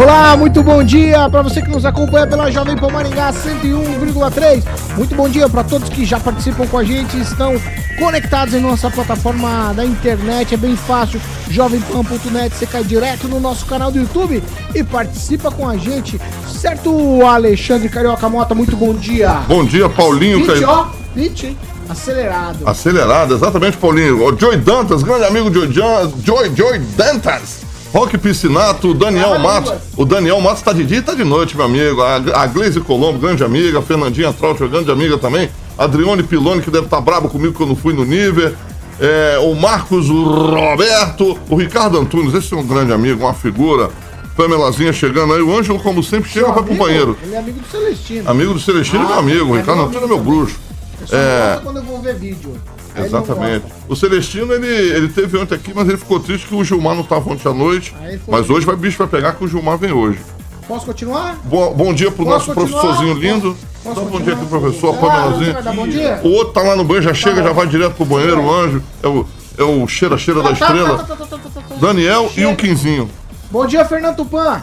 Olá, muito bom dia para você que nos acompanha pela Jovem Pan Maringá 101,3. Muito bom dia para todos que já participam com a gente, estão conectados em nossa plataforma da internet. É bem fácil, jovempan.net. Você cai direto no nosso canal do YouTube e participa com a gente. Certo, Alexandre Carioca Mota, muito bom dia. Bom dia, Paulinho. 20, ó, 20, hein? Acelerado. Acelerado, exatamente, Paulinho. O Joey Dantas, grande amigo Joey, Joey, Joey Dantas. Roque Piscinato, o Daniel Matos. O Daniel Matos tá de dia e tá de noite, meu amigo. A, a Gleise Colombo, grande amiga. A Fernandinha Trout, grande amiga também. Adrione Piloni, que deve estar tá bravo comigo não fui no nível. É, o Marcos Roberto, o Ricardo Antunes, esse é um grande amigo, uma figura. Pamelazinha chegando aí. O Ângelo, como sempre, chega vai pro banheiro. Ele é amigo do Celestino. Amigo do Celestino ah, meu amigo. O é Ricardo Antunes é meu bruxo. Eu só é... quando eu vou ver vídeo. Exatamente. O Celestino, ele, ele teve ontem aqui, mas ele ficou triste que o Gilmar não estava ontem à noite. Mas hoje vai bicho vai pegar que o Gilmar vem hoje. Posso continuar? Bom, bom dia pro Posso nosso continuar? professorzinho lindo. Posso, Dá um bom dia aqui, professor, ah, Bom dia. O outro tá lá no banho, já chega, já vai direto pro banheiro, o anjo. É o, é o cheira-cheira da estrela. Daniel e o Quinzinho. Bom dia, Fernando Tupan.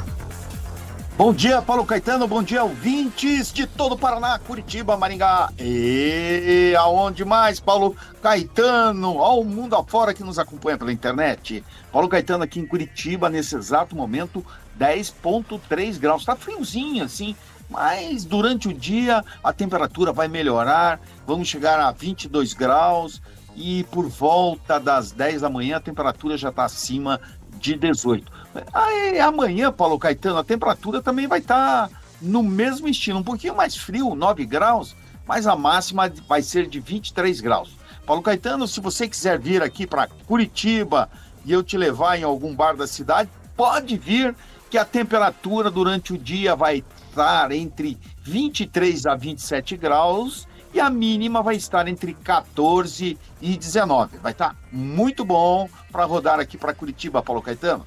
Bom dia, Paulo Caetano. Bom dia, ouvintes de todo o Paraná, Curitiba, Maringá. E aonde mais, Paulo Caetano? Ao mundo afora que nos acompanha pela internet. Paulo Caetano aqui em Curitiba, nesse exato momento, 10,3 graus. Tá friozinho assim, mas durante o dia a temperatura vai melhorar. Vamos chegar a 22 graus e por volta das 10 da manhã a temperatura já está acima de 18. Aí, amanhã, Paulo Caetano, a temperatura também vai estar tá no mesmo estilo, um pouquinho mais frio, 9 graus, mas a máxima vai ser de 23 graus. Paulo Caetano, se você quiser vir aqui para Curitiba e eu te levar em algum bar da cidade, pode vir, que a temperatura durante o dia vai estar entre 23 a 27 graus e a mínima vai estar entre 14 e 19. Vai estar muito bom para rodar aqui para Curitiba, Paulo Caetano.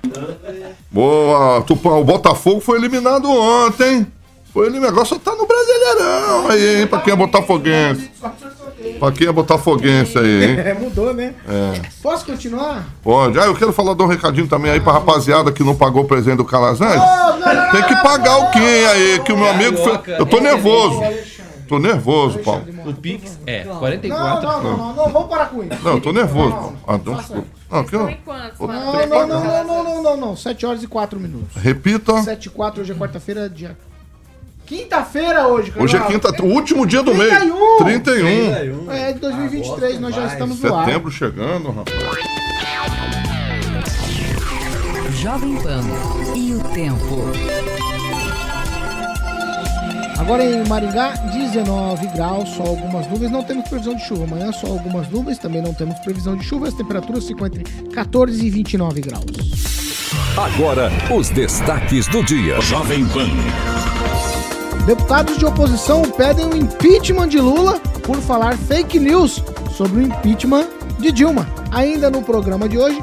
Boa, Tupã, o Botafogo foi eliminado ontem. Foi eliminado, agora só tá no Brasileirão aí, hein, para quem é botafoguense. Pra quem é botafoguense aí, hein? É, mudou, né? É. Posso continuar? Pode. Ah, eu quero falar de um recadinho também aí pra rapaziada que não pagou o presente do Calazans. Oh, Tem que pagar o quem aí, que o meu amigo foi... Eu tô nervoso. Tô nervoso, Paulo. O Pix é 44. Não, não, não, não, vamos parar com isso. Não, eu tô nervoso, Paulo. Ah, não, não, aqui, não. Não, não, não, não, não, não, não, não. 7 horas e 4 minutos. Repita. 7 e 4, hoje é quarta-feira, dia. Quinta-feira hoje, cara. Hoje é quinta, o último dia do 31. mês. 31. 31. É, de 2023, nós já estamos no ar. Setembro chegando, rapaz. Jovem Pan e o tempo. Agora em Maringá, 19 graus, só algumas nuvens. Não temos previsão de chuva. Amanhã só algumas nuvens, também não temos previsão de chuva. As temperaturas ficam entre 14 e 29 graus. Agora, os destaques do dia. Jovem Pan. Deputados de oposição pedem o impeachment de Lula por falar fake news sobre o impeachment de Dilma. Ainda no programa de hoje,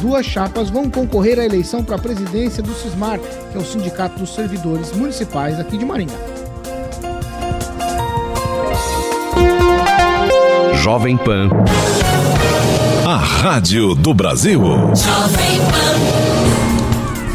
duas chapas vão concorrer à eleição para a presidência do Cismar, que é o Sindicato dos Servidores Municipais aqui de Maringá. Jovem Pan. A Rádio do Brasil. Jovem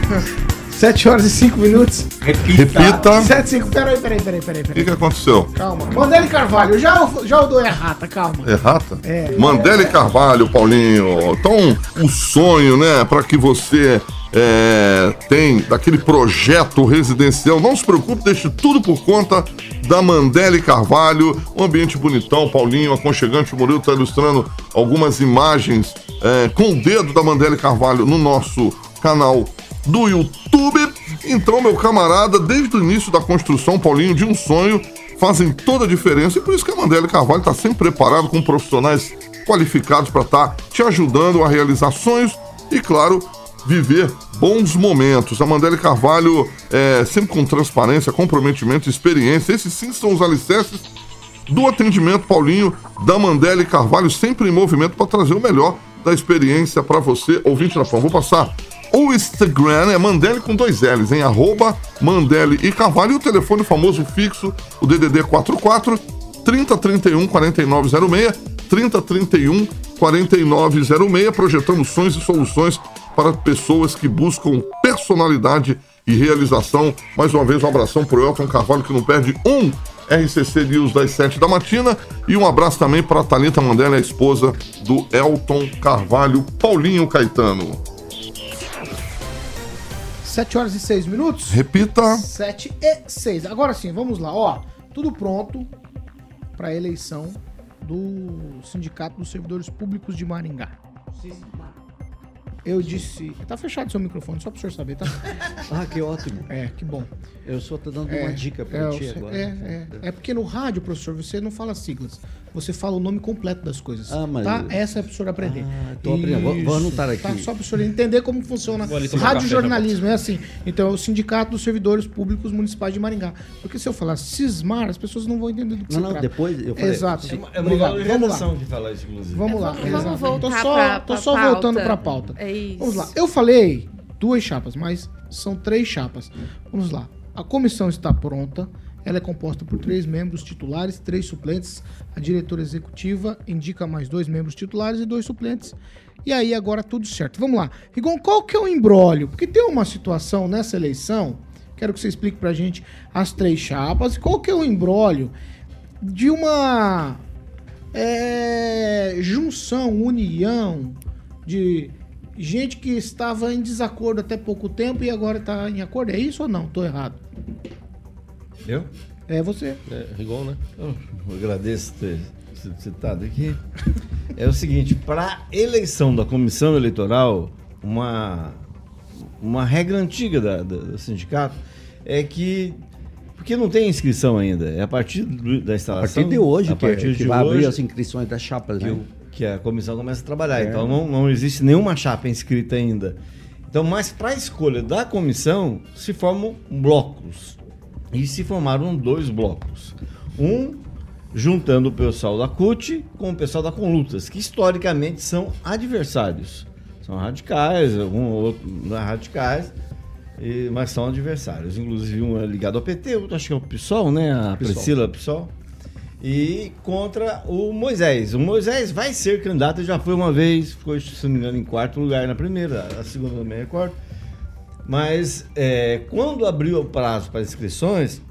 Pan. 7 horas e 5 minutos. Repita. Repita. 7 5. Peraí, peraí, peraí, peraí. O que, que aconteceu? Calma. Mandele Carvalho, já, já eu dou errata, calma. Errata? É. Mandele Carvalho, Paulinho. Então, o sonho, né, para que você é, tem daquele projeto residencial. Não se preocupe, deixe tudo por conta da Mandele Carvalho. Um ambiente bonitão, Paulinho, aconchegante. O Murilo está ilustrando algumas imagens é, com o dedo da Mandele Carvalho no nosso canal do YouTube. Então, meu camarada, desde o início da construção, Paulinho, de um sonho, fazem toda a diferença. E por isso que a Mandele Carvalho está sempre preparado com profissionais qualificados para estar tá te ajudando a realizar sonhos e, claro, viver bons momentos. A Mandele Carvalho é sempre com transparência, comprometimento, experiência. Esses sim são os alicerces do atendimento, Paulinho, da Mandele Carvalho, sempre em movimento para trazer o melhor da experiência para você, ouvinte da Pão. Vou passar o Instagram, é Mandele com dois L's, em arroba Mandele e Carvalho. E o telefone famoso fixo, o DDD 44 3031 4906, 3031 4906. Projetamos sonhos e soluções para pessoas que buscam personalidade e realização. Mais uma vez, um abração pro Elton Carvalho, que não perde um RCC News das 7 da matina. E um abraço também para a Thalita Mandela, a esposa do Elton Carvalho, Paulinho Caetano. 7 horas e 6 minutos. Repita. 7 e 6. Agora sim, vamos lá. Ó, tudo pronto para a eleição do Sindicato dos Servidores Públicos de Maringá. Eu disse. Tá fechado seu microfone, só para o senhor saber, tá? Ah, que ótimo. É, que bom. Eu só tô dando É, uma dica é, pra ti eu sei- agora. É, é, é porque no rádio, professor, você não fala siglas. Você fala o nome completo das coisas. Ah, mas- Tá? Essa é pro senhor aprender. Ah, tô aprendendo. Vou- vou anotar aqui. Tá? Só pro senhor entender como funciona. Vou ali tomar Rádio café, jornalismo é assim. Então é o Sindicato dos Servidores Públicos Municipais de Maringá. Porque se eu falar cismar, as pessoas não vão entender do que Não, se não, trata. depois eu falei. Exato. É uma Obrigado. Vamos lá. de falar isso, inclusive. Vamos lá. Vamos exato. voltar tô só, pra- tô pra só pauta. voltando pra pauta. É isso. Vamos lá. Eu falei duas chapas, mas são três chapas. Vamos lá. A comissão está pronta. Ela é composta por três membros titulares, três suplentes. A diretora executiva indica mais dois membros titulares e dois suplentes. E aí agora tudo certo. Vamos lá. Rigon, qual que é o embrólio? Porque tem uma situação nessa eleição, quero que você explique pra gente as três chapas. Qual que é o embrólio de uma é, junção, união de gente que estava em desacordo até pouco tempo e agora está em acordo. É isso ou não? Tô errado. Eu? É você. É, Rigon, né? Eu agradeço ter sido citado aqui. É o seguinte, para eleição da comissão eleitoral, uma, uma regra antiga da, da- do sindicato é que porque não tem inscrição ainda, é a partir do- da A instalação. partir de hoje, a que, partir que de vai abrir hoje, as inscrições das chapas, que, né? que a comissão começa a trabalhar. É. Então não, não existe nenhuma chapa inscrita ainda. Então, mas para a escolha da comissão se formam blocos. E se formaram dois blocos. Um juntando o pessoal da CUT com o pessoal da Conlutas, que historicamente são adversários. São radicais, algum outro não é radicais, e- mas são adversários. Inclusive um é ligado ao PT, outro acho que é o PSOL, né? A PSOL. Priscila PSOL e contra o Moisés. O Moisés vai ser candidato, já foi uma vez, ficou, se não me engano, em quarto lugar na primeira, a segunda não me recordo. Mas é, quando abriu o prazo para inscrições,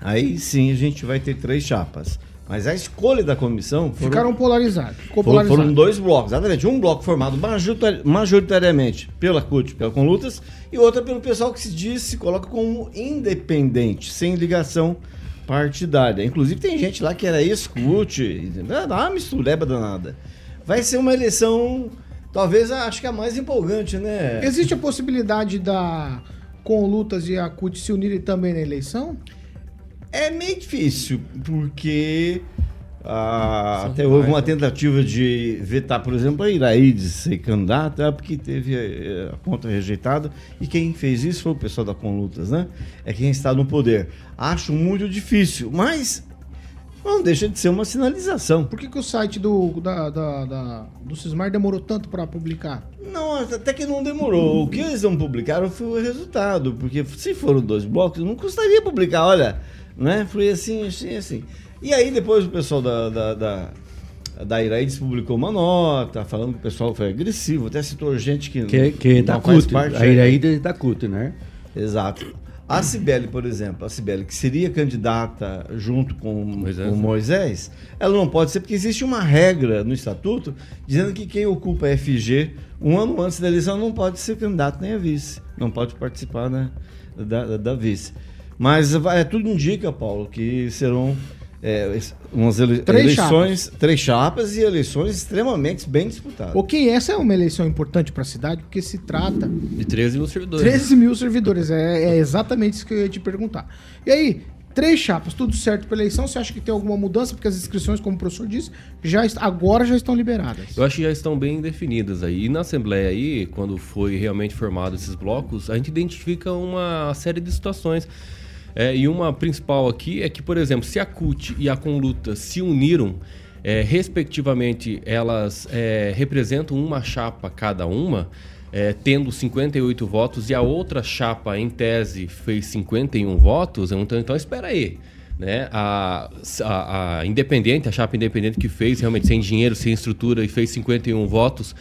aí sim a gente vai ter três chapas. Mas a escolha da comissão foram, Ficaram polarizados. Ficou foram, polarizado. foram dois blocos, exatamente. Um bloco formado majoritari- majoritariamente pela CUT, pela Conlutas, e outra pelo pessoal que se diz, se coloca como independente, sem ligação partidária. Inclusive tem gente lá que era ex-CUT, uma mistureba danada. Vai ser uma eleição, talvez, acho que a mais empolgante, né? Existe a possibilidade da com lutas e a CUT se unirem também na eleição? É meio difícil, porque ah, até houve uma tentativa de vetar, por exemplo, a Iraíde ser candidata, porque teve eh, a conta rejeitada, e quem fez isso foi o pessoal da Conlutas, né? É quem está no poder. Acho muito difícil, mas não deixa de ser uma sinalização. Por que, que o site do, da, da- da- do Cismar demorou tanto para publicar? Não, até que não demorou. O que eles não publicaram foi o resultado, porque se foram dois blocos, não custaria publicar, olha, né? Foi assim, assim, assim. E aí depois o pessoal da, da, da, da Iraídes publicou uma nota, falando que o pessoal foi agressivo, até citou gente que, Que, que não da faz CUT. parte. A Iraída é da CUT, né? Exato. A Cibele, por exemplo, a Cibele, que seria candidata junto com Moisés, com o né? Moisés, ela não pode ser, porque existe uma regra no estatuto dizendo que quem ocupa a FG um ano antes da eleição não pode ser candidato nem a vice, não pode participar né, da, da, da vice. Mas vai- tudo indica, Paulo, que serão é, umas ele- Três eleições, três chapas e eleições extremamente bem disputadas. Ok, essa é uma eleição importante para a cidade, porque se trata De 13 mil servidores. 13 mil servidores. É, é exatamente isso que eu ia te perguntar. E aí, Três chapas, tudo certo para eleição. Você acha que tem alguma mudança? Porque as inscrições, como o professor disse, já agora já estão liberadas. Eu acho que já estão bem definidas aí. E na Assembleia aí, quando foi realmente formado esses blocos, a gente identifica uma série de situações. É, e uma principal aqui é que, por exemplo, se a CUT e a Conluta se uniram, é, respectivamente, elas é, representam uma chapa cada uma, é, tendo 58 votos, e a outra chapa, em tese, fez 51 votos, então, então espera aí. Né? A, a, a independente, a chapa independente que fez realmente sem dinheiro, sem estrutura e fez 51 votos,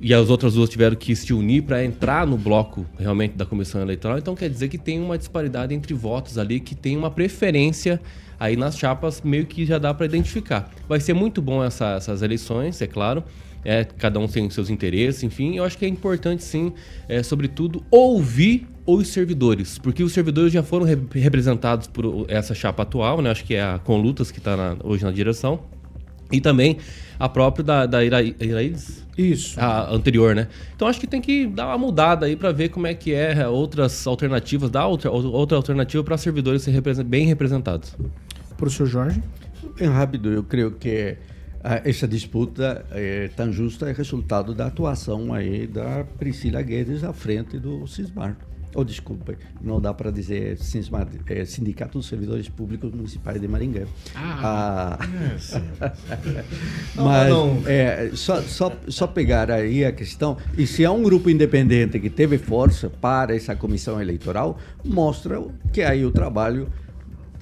e as outras duas tiveram que se unir para entrar no bloco realmente da comissão eleitoral. Então quer dizer que tem uma disparidade entre votos ali, que tem uma preferência aí nas chapas, meio que já dá para identificar. Vai ser muito bom essa- essas eleições, é claro. É, cada um tem os seus interesses, enfim. Eu acho que é importante, sim, é, sobretudo, ouvir os servidores, porque os servidores já foram re- representados por essa chapa atual, né? Acho que é a Conlutas que está hoje na direção. E também a própria da, da Ira, Iraídes? Isso. A anterior, né? Então acho que tem que dar uma mudada aí para ver como é que é outras alternativas, dar outra, outra alternativa para servidores serem bem representados. Professor Jorge. Bem rápido, eu creio que ah, essa disputa eh, tão justa é resultado da atuação aí da Priscila Guedes à frente do Cismar. Oh, desculpa, não dá para dizer é Sindicato dos Servidores Públicos Municipais de Maringá. Ah, Mas não. é, só, só, só pegar aí a questão, e se há um grupo independente que teve força para essa comissão eleitoral, mostra que aí o trabalho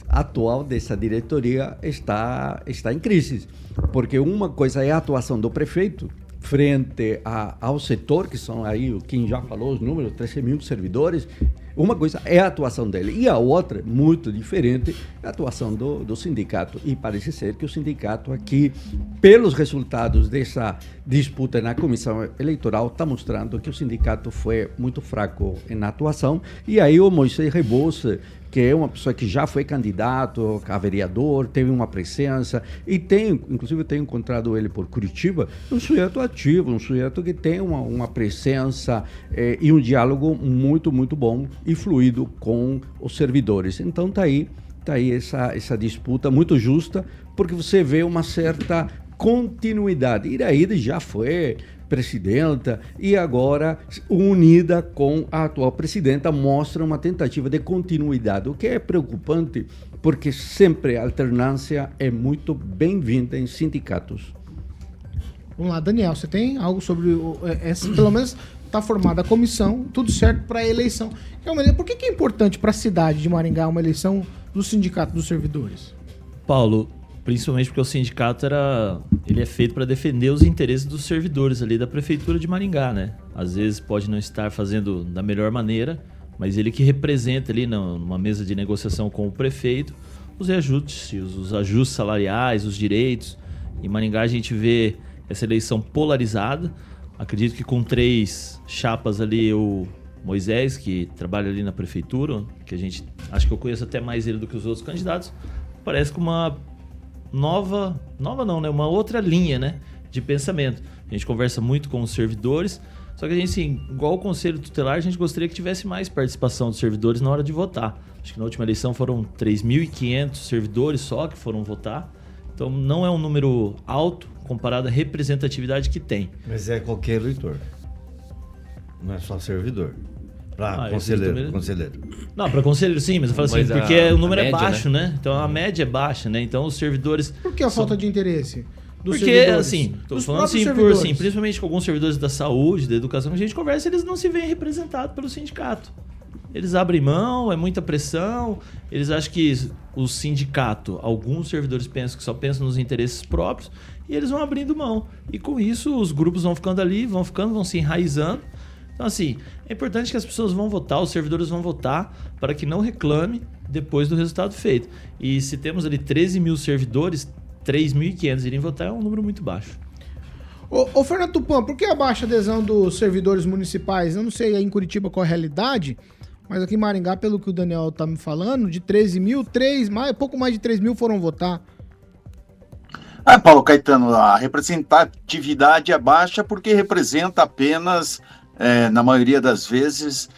atual dessa diretoria está, está em crise. Porque uma coisa é a atuação do prefeito frente a- ao setor, que são aí, quem já falou os números, 13 mil servidores. Uma coisa é a atuação dele, e a outra, muito diferente, é a atuação do, do sindicato. E parece ser que o sindicato aqui, pelos resultados dessa disputa na comissão eleitoral, está mostrando que o sindicato foi muito fraco na atuação. E aí o Moisés Rebouça, que é uma pessoa que já foi candidato a vereador, teve uma presença e tem, inclusive tenho encontrado ele por Curitiba, um sujeito ativo, um sujeito que tem uma, uma presença eh, e um diálogo muito, muito bom e fluido com os servidores. Então tá aí, tá aí essa, essa disputa muito justa, porque você vê uma certa continuidade. Iraíde já foi presidenta e agora unida com a atual presidenta mostra uma tentativa de continuidade, o que é preocupante porque sempre a alternância é muito bem-vinda em sindicatos. Vamos lá, Daniel, você tem algo sobre o, é, essa, pelo menos tá formada a comissão, tudo certo para a eleição. É Por que, que é importante para a cidade de Maringá uma eleição do sindicato dos servidores? Paulo, principalmente porque o sindicato era, ele é feito para defender os interesses dos servidores ali da prefeitura de Maringá, né? Às vezes pode não estar fazendo da melhor maneira, mas ele que representa ali numa mesa de negociação com o prefeito os ajustes, os ajustes salariais, os direitos. Em Maringá a gente vê essa eleição polarizada. Acredito que com três chapas ali o Moisés, que trabalha ali na prefeitura, que a gente acho que eu conheço até mais ele do que os outros candidatos, parece com uma nova, nova não, né? Uma outra linha, né? De pensamento. A gente conversa muito com os servidores, só que a gente, assim, igual o conselho tutelar, a gente gostaria que tivesse mais participação dos servidores na hora de votar. Acho que na última eleição foram 3.500 servidores só que foram votar. Então não é um número alto comparado à representatividade que tem. Mas é qualquer eleitor. Não é só servidor. Para Ah, conselheiro, também- conselheiro. Não, para conselheiro sim, mas eu falo assim, Mas a- porque o número é média, baixo, né? Então a média é baixa, né? Então os servidores Por que a falta de interesse dos Porque, servidores? assim, tô Dos falando assim, por, assim, principalmente com alguns servidores da saúde, da educação, que a gente conversa, eles não se veem representados pelo sindicato. Eles abrem mão, é muita pressão, eles acham que o sindicato, alguns servidores pensam que só pensam nos interesses próprios, e eles vão abrindo mão. E com isso, os grupos vão ficando ali, vão ficando, vão se enraizando. Então, assim, é importante que as pessoas vão votar, os servidores vão votar, para que não reclame depois do resultado feito. E se temos ali 13 mil servidores, 3.500 irem votar é um número muito baixo. Ô, ô Fernando Tupan, por que a baixa adesão dos servidores municipais? Eu não sei aí em Curitiba qual é a realidade, mas aqui em Maringá, pelo que o Daniel tá me falando, de 13 mil, 3, mais, pouco mais de 3 mil foram votar. Ah, Paulo Caetano, a representatividade é baixa porque representa apenas, eh, na maioria das vezes,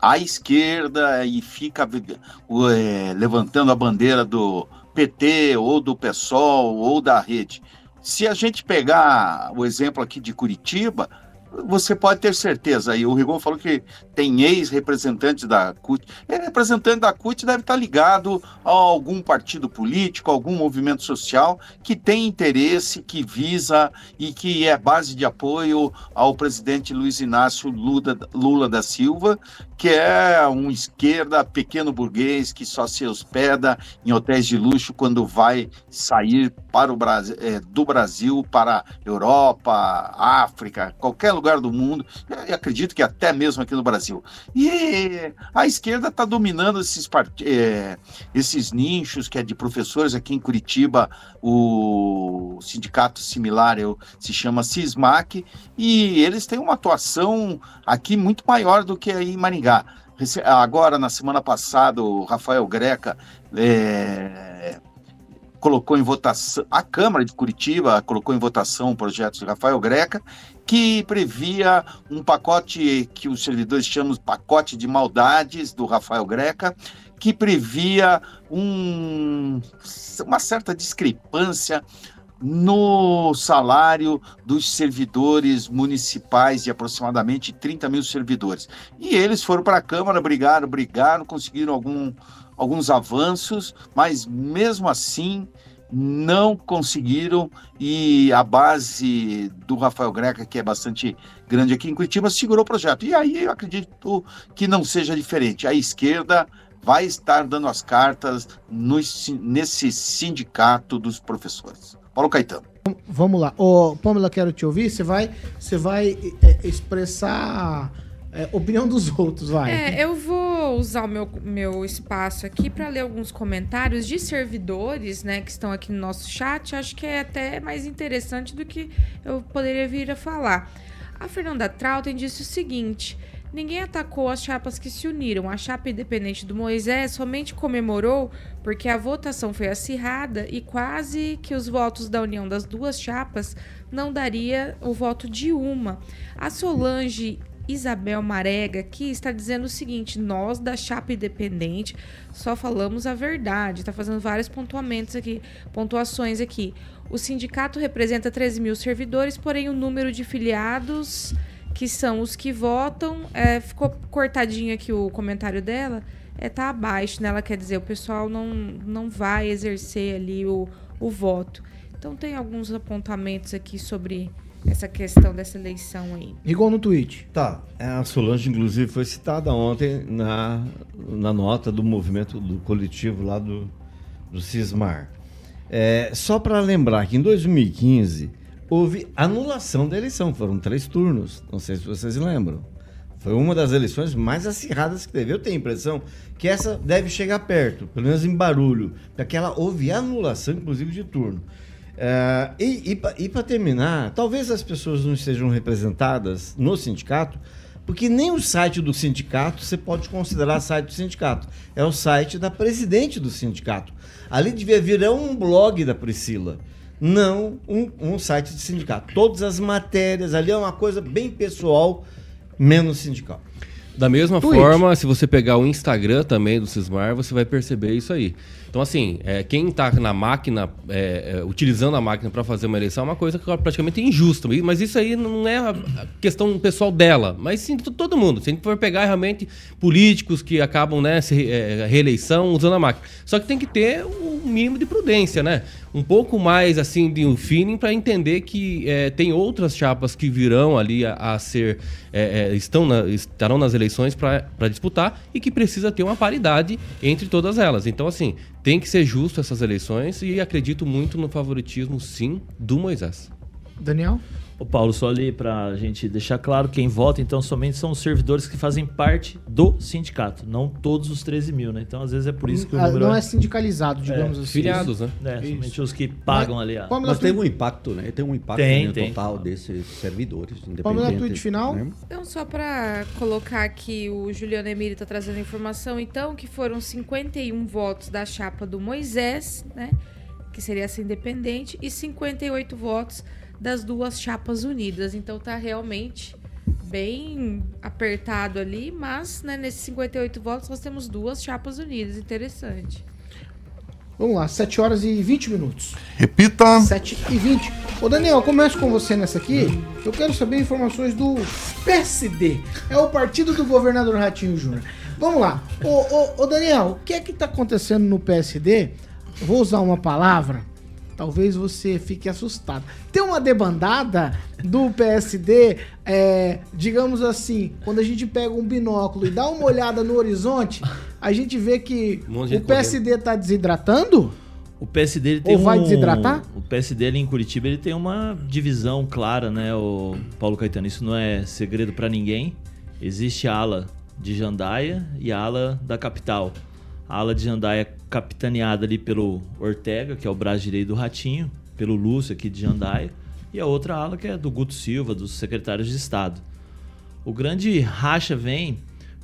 à esquerda e fica é, levantando a bandeira do PT ou do PSOL ou da rede. Se a gente pegar o exemplo aqui de Curitiba, você pode ter certeza. E o Rigon falou que tem ex-representantes da CUT. É, representante da CUT deve estar ligado a algum partido político, algum movimento social que tem interesse, que visa e que é base de apoio ao presidente Luiz Inácio Lula, Lula da Silva, que é um esquerda pequeno burguês que só se hospeda em hotéis de luxo quando vai sair para o Brasil, é, do Brasil para Europa, África, qualquer lugar do mundo, e acredito que até mesmo aqui no Brasil. E a esquerda está dominando esses, é, esses nichos, que é de professores aqui em Curitiba, o sindicato similar eu, se chama CISMAC, e eles têm uma atuação aqui muito maior do que aí em Maringá. Agora, na semana passada, o Rafael Greca é, colocou em votação, a Câmara de Curitiba colocou em votação o projeto de Rafael Greca, que previa um pacote que os servidores chamam de pacote de maldades do Rafael Greca, que previa um, uma certa discrepância no salário dos servidores municipais, de aproximadamente 30 mil servidores. E eles foram para a Câmara, brigaram, brigaram, conseguiram algum, alguns avanços, mas mesmo assim não conseguiram e a base do Rafael Greca, que é bastante grande aqui em Curitiba, segurou o projeto. E aí eu acredito que não seja diferente. A esquerda vai estar dando as cartas no, nesse sindicato dos professores. Paulo Caetano. Vamos lá. Ô, Pamela, quero te ouvir. Você vai, você vai é, expressar é, opinião dos outros, vai. É, eu vou usar o meu, meu espaço aqui para ler alguns comentários de servidores, né, que estão aqui no nosso chat. Acho que é até mais interessante do que eu poderia vir a falar. A Fernanda Trautem disse o seguinte: Ninguém atacou as chapas que se uniram. A chapa independente do Moisés somente comemorou porque a votação foi acirrada e quase que os votos da união das duas chapas não daria o voto de uma. A Solange Isabel Marega aqui está dizendo o seguinte: nós da chapa independente só falamos a verdade. Está fazendo vários pontuamentos aqui, pontuações aqui. O sindicato representa 13 mil servidores, porém o número de filiados que são os que votam. É, ficou cortadinho aqui o comentário dela. É, tá abaixo, né? Ela quer dizer, o pessoal não, não vai exercer ali o, o voto. Então tem alguns apontamentos aqui sobre essa questão dessa eleição aí. Igual no tweet. Tá. É, a Solange, inclusive, foi citada ontem na, na nota do movimento do coletivo lá do, do Cismar. É, só para lembrar que em 2015 houve anulação da eleição. Foram três turnos. Não sei se vocês lembram. Foi uma das eleições mais acirradas que teve. Eu tenho a impressão que essa deve chegar perto, pelo menos em barulho, porque ela houve anulação, inclusive, de turno. Uh, e e para terminar, talvez as pessoas não estejam representadas no sindicato, porque nem o site do sindicato você pode considerar site do sindicato. É o site da presidente do sindicato. Ali devia virar um blog da Priscila não um, um site de sindicato. Todas as matérias ali é uma coisa bem pessoal, menos sindical. Da mesma Twitch. forma, se você pegar o Instagram também do Cismar, você vai perceber isso aí. Então, assim, é, quem está na máquina, é, é, utilizando a máquina para fazer uma eleição, é uma coisa que é praticamente injusta. Mas isso aí não é a questão pessoal dela, mas sim de todo mundo. Se a gente for pegar realmente políticos que acabam né, é, reeleição usando a máquina. Só que tem que ter um mínimo de prudência, né? Um pouco mais, assim, de um feeling para entender que é, tem outras chapas que virão ali a, a ser. É, estão na, estarão nas eleições para disputar e que precisa ter uma paridade entre todas elas. Então, assim, tem que ser justo essas eleições e acredito muito no favoritismo, sim, do Moisés. Daniel? O Paulo, só ali para a gente deixar claro, quem vota, então, somente são os servidores que fazem parte do sindicato, não todos os 13 mil, né? Então, às vezes é por isso que o ah, número... Não é sindicalizado, digamos é, assim. Filiados, né? É, isso. somente os que pagam Mas, ali. A... Mas tem um impacto, né? Tem um impacto tem, no tem. total desses servidores independentes. Vamos na tweet final? Né? Então, só para colocar aqui, o Juliano Emílio está trazendo informação, então, que foram 51 votos da chapa do Moisés, né? Que seria essa independente, e 58 votos das duas chapas unidas. Então tá realmente bem apertado ali, mas né, nesses 58 votos nós temos duas chapas unidas. Interessante. Vamos lá, 7 horas e 20 minutos. Repita. 7 e 20. Ô Daniel, eu começo com você nessa aqui. Eu quero saber informações do PSD. É o partido do governador Ratinho Júnior. Vamos lá. Ô, ô, ô, Daniel, o que é que tá acontecendo no PSD? Eu vou usar uma palavra. Talvez você fique assustado. Tem uma debandada do PSD, é, digamos assim, quando a gente pega um binóculo e dá uma olhada no horizonte, a gente vê que Um o PSD tá desidratando? O PSD ele tem Ou vai um- desidratar? O PSD ali em Curitiba ele tem uma divisão clara, né, o Paulo Caetano. Isso não é segredo pra ninguém. Existe a ala de Jandaia e a ala da capital. A ala de Jandaia é capitaneada ali pelo Ortega, que é o braço direito do Ratinho, pelo Lúcio aqui de Jandaia, e a outra ala que é do Guto Silva, dos secretários de Estado. O grande racha vem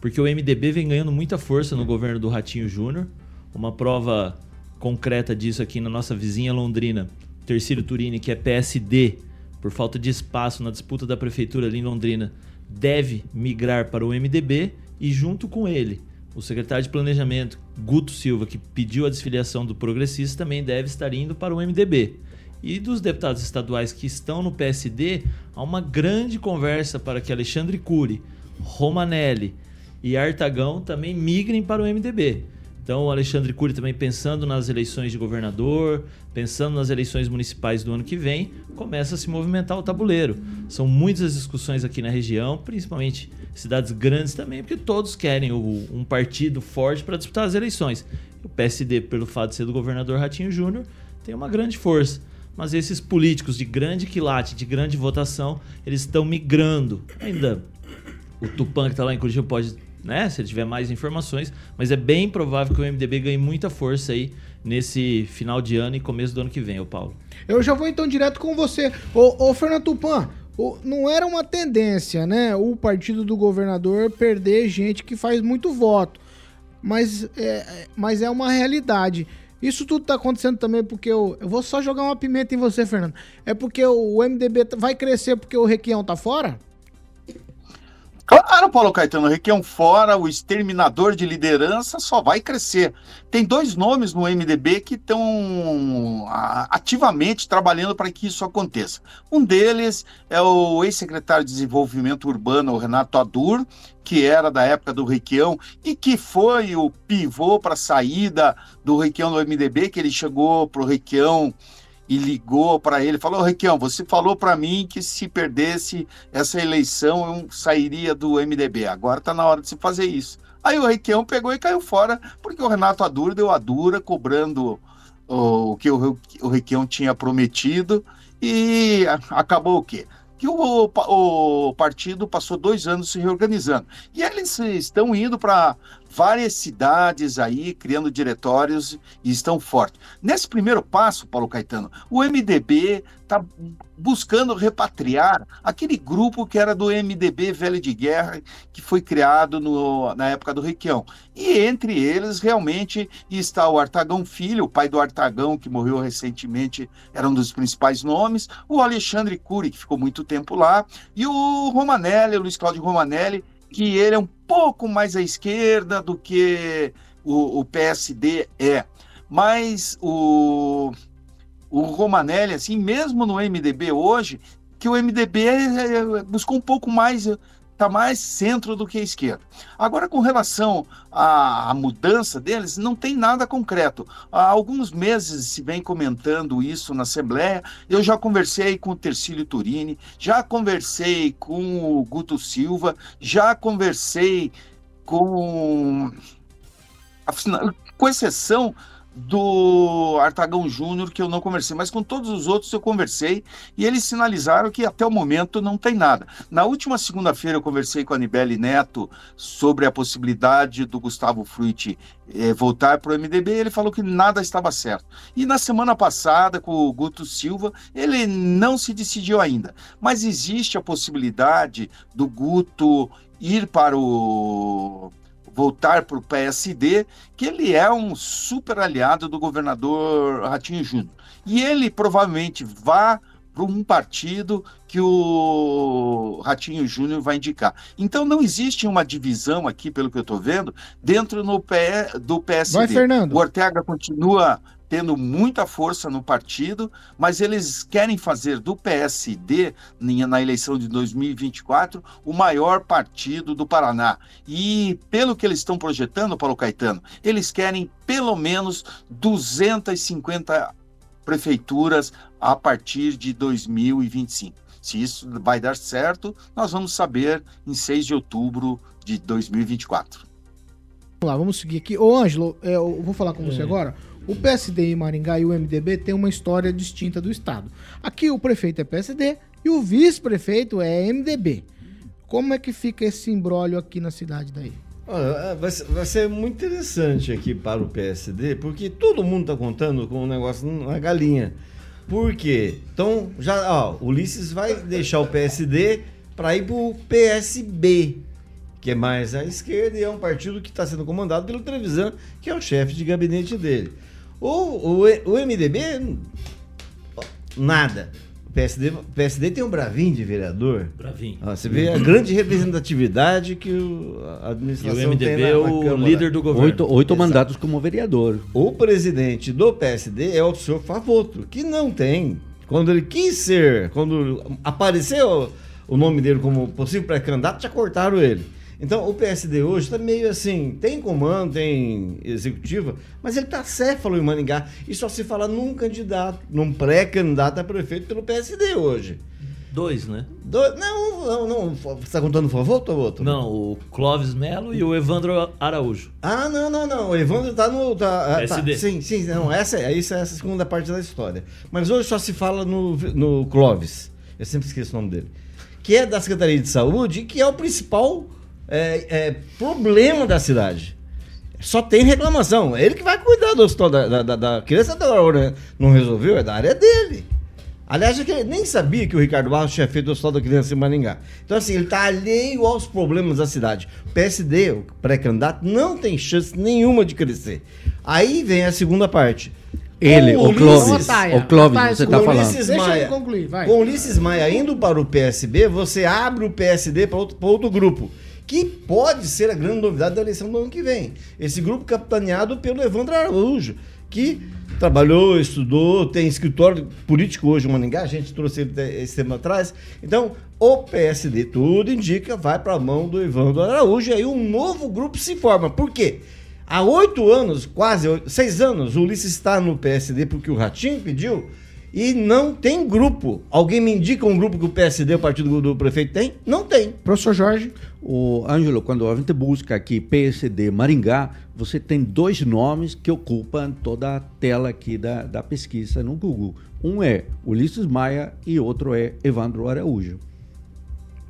porque o MDB vem ganhando muita força no governo do Ratinho Júnior. Uma prova concreta disso aqui na nossa vizinha Londrina, Tercílio Turini, que é PSD, por falta de espaço na disputa da prefeitura ali em Londrina, deve migrar para o MDB e junto com ele, o secretário de Planejamento, Guto Silva, que pediu a desfiliação do Progressista, também deve estar indo para o MDB. E dos deputados estaduais que estão no PSD, há uma grande conversa para que Alexandre Cury, Romanelli e Artagão também migrem para o MDB. Então, o Alexandre Cury também pensando nas eleições de governador, pensando nas eleições municipais do ano que vem, começa a se movimentar o tabuleiro. São muitas as discussões aqui na região, principalmente cidades grandes também, porque todos querem o- um partido forte para disputar as eleições. O PSD, pelo fato de ser do governador Ratinho Júnior, tem uma grande força. Mas esses políticos de grande quilate, de grande votação, eles estão migrando. Ainda o Tupan que está lá em Curitiba pode, né, se ele tiver mais informações, mas é bem provável que o MDB ganhe muita força aí nesse final de ano e começo do ano que vem, ô Paulo. Eu já vou então direto com você. Ô, ô Fernando Tupan, não era uma tendência, né? O partido do governador perder gente que faz muito voto. Mas é, mas é uma realidade. Isso tudo tá acontecendo também porque eu, eu vou só jogar uma pimenta em você, Fernando. É porque o MDB vai crescer porque o Requião tá fora? Claro, Paulo Caetano, Requião fora, o exterminador de liderança só vai crescer. Tem dois nomes no MDB que estão ativamente trabalhando para que isso aconteça. Um deles é o ex-secretário de Desenvolvimento Urbano, Renato Adur, que era da época do Requião e que foi o pivô para a saída do Requião do MDB, que ele chegou para o Requião e ligou para ele, falou, Requião, você falou para mim que se perdesse essa eleição eu sairia do MDB, agora está na hora de se fazer isso. Aí o Requião pegou e caiu fora, porque o Renato Adura deu a dura, cobrando o, que o, Requião tinha prometido, e acabou o quê? Que o, o partido passou dois anos se reorganizando. E eles estão indo para várias cidades aí, criando diretórios e estão fortes. Nesse primeiro passo, Paulo Caetano, o MDB está buscando repatriar aquele grupo que era do MDB Velho de Guerra, que foi criado no- na época do Requião. E entre eles, realmente, está o Artagão Filho, o pai do Artagão, que morreu recentemente, era um dos principais nomes, o Alexandre Cury, que ficou muito tempo lá, e o Romanelli, o Luiz Cláudio Romanelli, que ele é um pouco mais à esquerda do que o, o PSD é. Mas o, o Romanelli, assim, mesmo no MDB hoje, que o MDB é- é- buscou um pouco mais, está mais centro do que a esquerda. Agora, com relação à, à mudança deles, não tem nada concreto. Há alguns meses se vem comentando isso na Assembleia. Eu já conversei com o Tercílio Turini, já conversei com o Guto Silva, já conversei com. Com exceção do Artagão Júnior, que eu não conversei, mas com todos os outros eu conversei e eles sinalizaram que até o momento não tem nada. Na última segunda-feira eu conversei com a Anibele Neto sobre a possibilidade do Gustavo Frutti eh, voltar para o MDB e ele falou que nada estava certo. E na semana passada, com o Guto Silva, ele não se decidiu ainda, mas existe a possibilidade do Guto ir para o voltar para o PSD, que ele é um super aliado do governador Ratinho Júnior. E ele provavelmente vá para um partido que o Ratinho Júnior vai indicar. Então não existe uma divisão aqui, pelo que eu estou vendo, dentro no P, do PSD. Vai, Fernando. O Ortega continua tendo muita força no partido, mas eles querem fazer do PSD, na eleição de 2024, o maior partido do Paraná. E pelo que eles estão projetando, Paulo Caetano, eles querem pelo menos 250 prefeituras a partir de 2025. Se isso vai dar certo, nós vamos saber em 6 de outubro de 2024. Vamos lá, vamos seguir aqui. Ô, Ângelo, é, eu vou falar com você Hum. agora. O PSD em Maringá e o MDB tem uma história distinta do Estado. Aqui o prefeito é PSD e o vice-prefeito é MDB. Como é que fica esse imbróglio aqui na cidade daí? Olha, vai ser, muito interessante aqui para o PSD, porque todo mundo está contando com um negócio na galinha. Por quê? Então, já, ó, o Ulisses vai deixar o PSD para ir para o PSB, que é mais à esquerda e é um partido que está sendo comandado pelo Trevisan, que é o chefe de gabinete dele. O, o, o MDB, nada. O PSD, PSD tem um bravinho de vereador. Bravinho. Ó, você vê a grande representatividade que o, a E o administração MDB tem na, é o Câmara. líder do governo. Oito, oito mandatos como vereador. O presidente do PSD é o senhor Favoto, que não tem. Quando ele quis ser, quando apareceu o nome dele como possível pré-candidato, já cortaram ele. Então o PSD hoje está meio assim, tem comando, tem executiva, mas ele está céfalo em Maningá. E só se fala num candidato, num pré-candidato a prefeito pelo PSD hoje. Dois, né? Do- não, não, não. Você está contando o Favoto ou outro? Não, o Clóvis Melo e o Evandro Araújo. Ah, não, não, não. O Evandro tá no. Tá, ah, tá. PSD. Sim, sim, não. Essa, é- é essa segunda parte da história. Mas hoje só se fala no, no Clóvis. Eu sempre esqueço o nome dele. Que é da Secretaria de Saúde e que é o principal é, é, problema da cidade. Só tem reclamação. É ele que vai cuidar do hospital da, da, da, da criança da hora. Não resolveu, é da área dele. Aliás, que ele nem sabia que o Ricardo Barros tinha feito o Hospital da Criança em Maringá. Então, assim, ele está alheio aos problemas da cidade. O PSD, o pré-candidato, não tem chance nenhuma de crescer. Aí vem a segunda parte. Ele, Com o Ulisses- Clóvis, o Clóvis, você tá o falando. Ulisses Deixa Maia. ele concluir, vai. Com Ulisses Maia indo para o PSB, você abre o PSD para outro, outro grupo. Que pode ser a grande novidade da eleição do ano que vem. Esse grupo capitaneado pelo Evandro Araújo, que trabalhou, estudou, tem escritório político hoje em Maningá, a gente trouxe ele esse tempo atrás. Então, o PSD, tudo indica, vai para a mão do Evandro Araújo e aí um novo grupo se forma. Por quê? Há oito anos, quase seis anos, o Ulisses está no PSD porque o Ratinho pediu e não tem grupo. Alguém me indica um grupo que o PSD, o partido do, prefeito, tem? Não tem. Professor Jorge, O Ângelo, quando a gente busca aqui PSD Maringá, você tem dois nomes que ocupam toda a tela aqui da, da pesquisa no Google. Um é Ulisses Maia e outro é Evandro Araújo.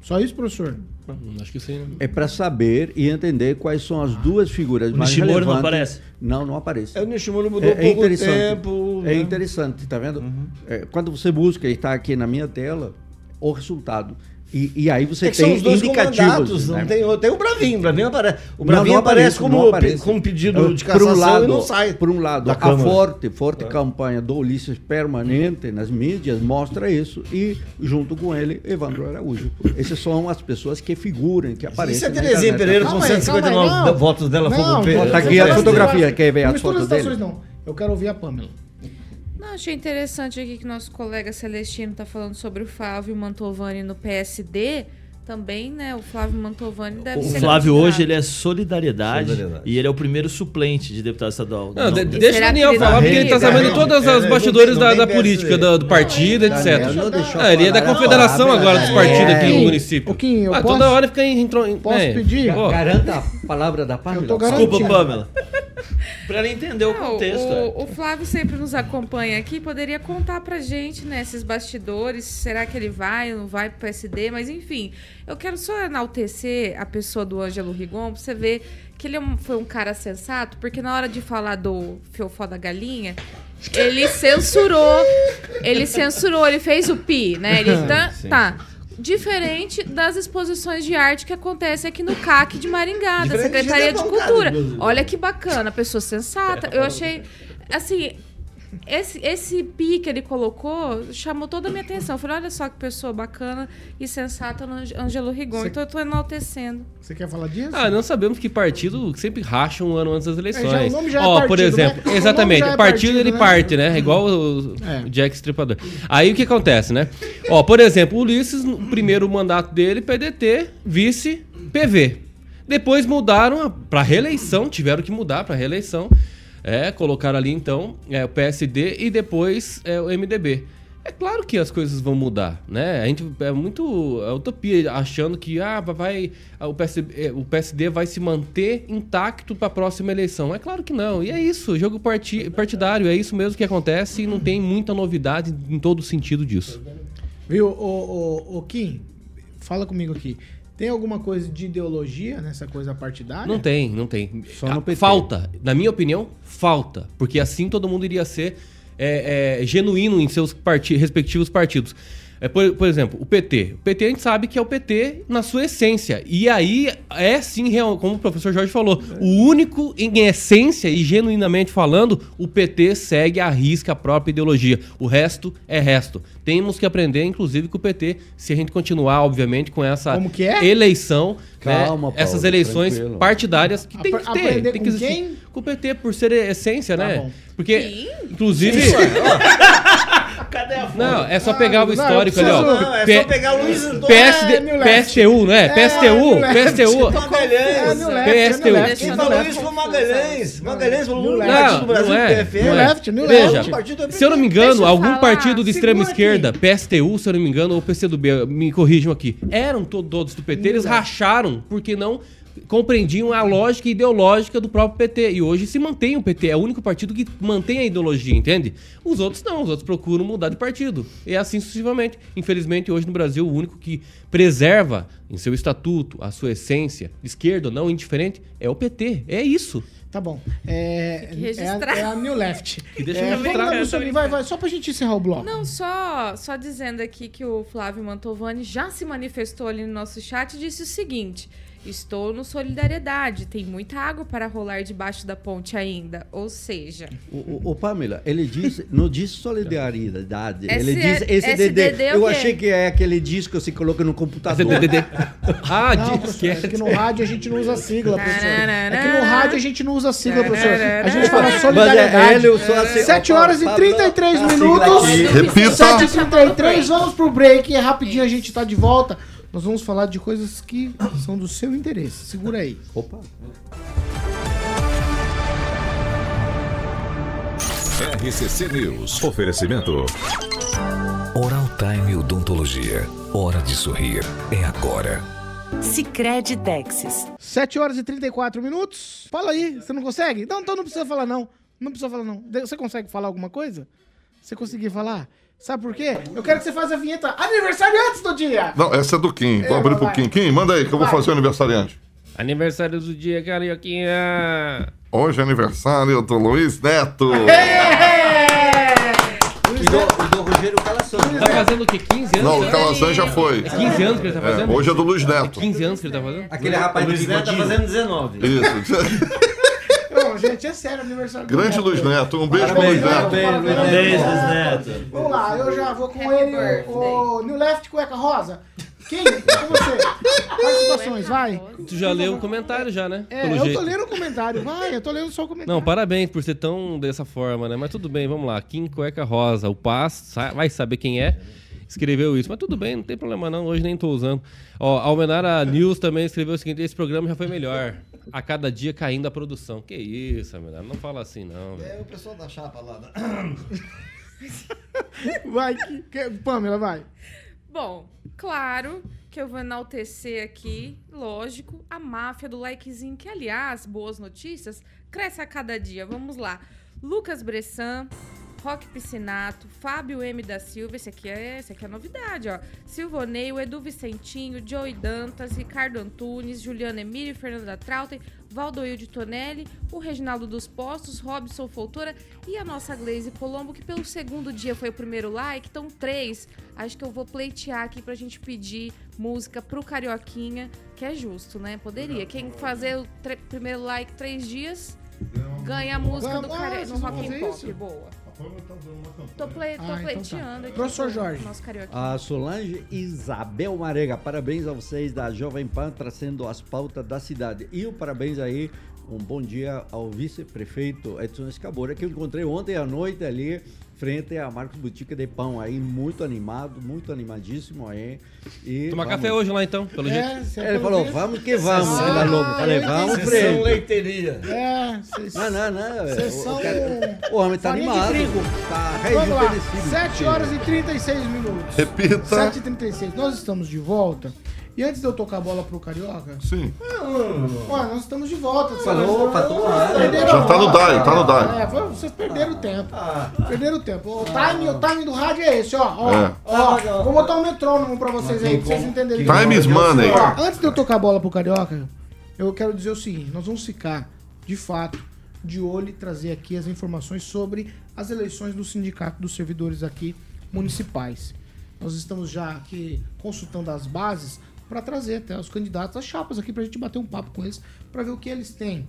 só isso, professor? Hum, Acho que sim. É para saber e entender quais são as duas figuras O mais Nishimuro não relevantes. aparece? Não, não aparece. É, o Nishimuro mudou É, é pouco interessante. tempo. É né? interessante, tá vendo? É, quando você busca e está aqui na minha tela o resultado. E, e aí você É que tem são os dois indicativos. né? não tem, tem o Bravinho, o Bravinho aparece. O Não, Bravinho não aparece, aparece, como, não aparece. como pedido de Por cassação um lado, e não sai. Por um lado, a Câmara. forte, forte campanha do Ulisses permanente nas mídias mostra isso. E, junto com ele, Evandro Araújo. Essas são as pessoas que figuram, que aparecem. Isso é na Terezinha internet. Pereira com Calma aí, 159 calma aí, não. votos dela Não, não, Tá aqui não a fotografia, quer ver não as fotos dele? Não. Eu quero ouvir a Pamela. Não, achei interessante aqui que nosso colega Celestino está falando sobre o Flávio Mantovani no PSD. Também, né? O Flávio Mantovani deve O ser. Flávio candidato. hoje ele é solidariedade, Solidariedade. e ele é o primeiro suplente de deputado estadual. Não, de- Não, deixa o Daniel falar, não porque ele tá sabendo Não, todas é, as não bastidores da, não da política, do, do partido, Daniel, etc. não Ah, ele é da confederação Não, agora dos é. partidos aqui no município. ô, Kim, eu ah, posso- toda hora fica entrou. Posso é. pedir? Ó, Garanta a palavra da Pamela. Eu tô garantindo. Desculpa, Pamela. pra ela entender o Não, contexto. é. o, o Flávio sempre nos acompanha aqui, poderia contar pra gente, né, esses bastidores, será que ele vai ou não vai pro PSD, mas enfim, eu quero só enaltecer a pessoa do Ângelo Rigon, pra você ver que ele é foi um cara sensato, porque na hora de falar do fiofó da galinha, ele censurou, ele censurou, ele fez o pi, né, ele tá, Sim. tá. Diferente das exposições de arte que acontecem aqui no CAC de Maringá, da Secretaria de de Cultura. Olha que bacana, pessoa sensata. Eu achei, assim, esse, esse pi que ele colocou chamou toda a minha atenção. Eu falei, olha só que pessoa bacana e sensata no Ang- Ângelo Rigon. Você- Então eu tô enaltecendo. Você quer falar disso? Ah, nós sabemos que partido sempre racha um ano antes das eleições. É, já- o nome já é Ó, por partido, exemplo, né? O exatamente, nome já é o partido, partido, ele né? parte, né? Igual o, É. o Jack Stripador. Aí o que acontece, né? Ó, por exemplo, o Ulisses, no primeiro mandato dele, PDT, vice, PV. Depois mudaram para reeleição, tiveram que mudar para reeleição. É, colocaram ali então é, o PSD e depois é, o MDB. É claro que as coisas vão mudar, né? A gente é muito é utopia achando que ah, vai o PSD, eh, o PSD vai se manter intacto para a próxima eleição. É claro que não. E é isso, jogo parti- partidário, é isso mesmo que acontece e não tem muita novidade em todo sentido disso. Viu, o, o, o Kim, fala comigo aqui. Tem alguma coisa de ideologia nessa coisa partidária? Não tem, não tem. Só no PT. Falta, na minha opinião, falta. Porque assim todo mundo iria ser é, é, genuíno em seus parti- respectivos partidos. É, por, por exemplo, o PT. O PT a gente sabe que é o PT na sua essência. E aí é sim, real, como o professor Jorge falou, o único em essência e genuinamente falando, o PT segue à risca a própria ideologia. O resto é resto. Temos que aprender, inclusive, com o PT, se a gente continuar, obviamente, com essa Como que é? eleição, né, Calma, Paulo, essas eleições tranquilo. partidárias que tem que ter, aprender tem que com existir. quem? Com o PT, por ser essência, Tá né? bom. Porque, Sim. inclusive... Cadê a foto? Não, é só pegar o não, histórico eu ali, ó. Não, é P- só pegar Luiz. PSD, É. PSTU, né? É, PSTU. PSTU. Magalhães. É, Left, PSTU. é Quem falou isso foi o Magalhães. Magalhães falou Left. partido do Não, Brasil, não é. PFL. New Não. Left, New Veja, Left. se eu não me engano, algum falar. partido de extrema esquerda, PSTU, se eu não me engano, ou PCdoB, me corrijam aqui, eram to- todos do PT, eles racharam porque não compreendiam a lógica ideológica do próprio PT. E hoje se mantém o PT, é o único partido que mantém a ideologia, entende? Os outros não, os outros procuram mudar de partido. E é assim sucessivamente. Infelizmente, hoje no Brasil, o único que preserva em seu estatuto a sua essência, esquerda ou não, indiferente, é o PT. É isso. Tá bom. É, é, a, é a New Left. E deixa é, eu vamos registrar. lá, Luciano, vai, vai, só pra gente encerrar o bloco. Não, só, só dizendo aqui que o Flávio Mantovani já se manifestou ali no nosso chat e disse o seguinte: Estou no solidariedade, tem muita água para rolar debaixo da ponte ainda. Ou seja, O, o, o Pamela, ele diz, não diz solidariedade, ele S- diz SDD. SDD é o Eu quê? achei que é aquele disco que você coloca no computador. CDD. Ah, Não, professor, que é que no rádio a gente não usa sigla, professor. É que no rádio a gente não usa sigla, professor. A gente fala Mas é, solidariedade. ele, eu sou assim, 7 ó, horas e Pablo, 33 tá minutos. aqui. Repita. 7h33, vamos pro break. Rapidinho a gente tá de volta. Nós vamos falar de coisas que são do seu interesse. Segura aí. Opa. RCC News. Oferecimento. Oral Time Odontologia. Hora de sorrir. É agora. Sicredi Texas. 7 horas e 34 minutos. Fala aí, você não consegue? Não, então não precisa falar não. Não precisa falar não. Você consegue falar alguma coisa? Você conseguir falar? Sabe por quê? Eu quero que você faça a vinheta aniversário antes do dia. Não, essa é do Kim. Vou abrir pro vai. Kim. Kim, manda aí que eu vou Vai. fazer o aniversariante. Aniversário do dia, Carioquinha. Hoje é aniversário do Luiz Neto. E do, e do Rogério. Tá fazendo o quê? 15 anos? Não, o? Calazan já foi. 15 anos que ele tá É, fazendo? hoje é do Luiz Neto. 15 anos que ele tá fazendo? Aquele rapaz do Luiz Neto tá bigodinho. fazendo 19. Isso. Não, gente, é sério, aniversário do Grande Neto. Luiz Neto. Um beijo pro Luiz Neto. parabéns, Luiz Neto. Beijo, Luiz Neto. Vamos lá, eu já vou com Happy ele, o, o New Left Cueca Rosa. Quem? É com você. Participações, vai. Tu já leu o comentário já, né? É, Pelo eu jeito. tô lendo o comentário, vai, eu tô lendo só o comentário. Não, parabéns por ser tão dessa forma, né? Mas tudo bem, vamos lá. Kim Cueca Rosa, o Paz, vai saber quem é, escreveu isso. Mas tudo bem, não tem problema não, hoje nem tô usando. Ó, a Almenara News também escreveu o seguinte, esse programa já foi melhor. A cada dia caindo a produção. Que isso, Almenara, não fala assim não, velho. É o pessoal da chapa lá. Vai, que, que, Pamela, vai. Bom, claro que eu vou enaltecer aqui, lógico, a máfia do likezinho, que, aliás, boas notícias, cresce a cada dia. Vamos lá. Lucas Bressan, Roque Piscinato, Fábio M. da Silva, esse aqui é, esse aqui é novidade, ó. Silvonei, o Edu Vicentinho, Joey Dantas, Ricardo Antunes, Juliana Emílio, Fernanda Trautem, Valdoil de Tonelli, o Reginaldo dos Postos, Robson Foltora e a nossa Glaze Colombo, que pelo segundo dia foi o primeiro like, então três. Acho que eu vou pleitear aqui pra gente pedir música pro Carioquinha, que é justo, né? Poderia. Quem fazer o primeiro like três dias, ganha a música do Vamos, Cari- ah, no vocês vão Boa. Tô, ple, tô Ah, então tá. pleiteando aqui. Professor Jorge. Nosso carioca. A Solange Isabel Marega, parabéns a vocês da Jovem Pan trazendo as pautas da cidade. E o parabéns aí, um bom dia ao vice-prefeito Edson Escabora, que eu encontrei ontem à noite ali, frente a Marcos Boutique de Pão, aí muito animado, muito animadíssimo aí. E Tomar vamos- café hoje lá então, pelo jeito. É, Ele falou, vamos que vamos, Ah, Vila Lobo. Falei, eu vamos, entendi. frente. leiteria. É, vocês... Não, não, não. Vocês o- são o, cara- o homem tá farinha animado. trigo. Tá Vamos lá, rejuvenescido. 7 horas e 36 minutos. Repita. 7h36. Nós estamos de volta. E antes de eu tocar a bola pro Carioca, Sim. Ué, nós estamos de volta. Falou, pra tomar. Perderam Já tá no. DAI, tá no DAI. É, foi- vocês perderam o tempo. Perderam o tempo. O time, o time do rádio é esse, ó. Ó, É. ó. Vou botar um metrônomo pra vocês aí, pra vocês entenderem. Time is money. Ó, antes de eu tocar a bola pro Carioca, eu quero dizer o seguinte: nós vamos ficar, de fato, de olho e trazer aqui as informações sobre as eleições do Sindicato dos Servidores aqui municipais. Nós estamos já aqui consultando as bases para trazer até os candidatos, as chapas aqui, para a gente bater um papo com eles, para ver o que eles têm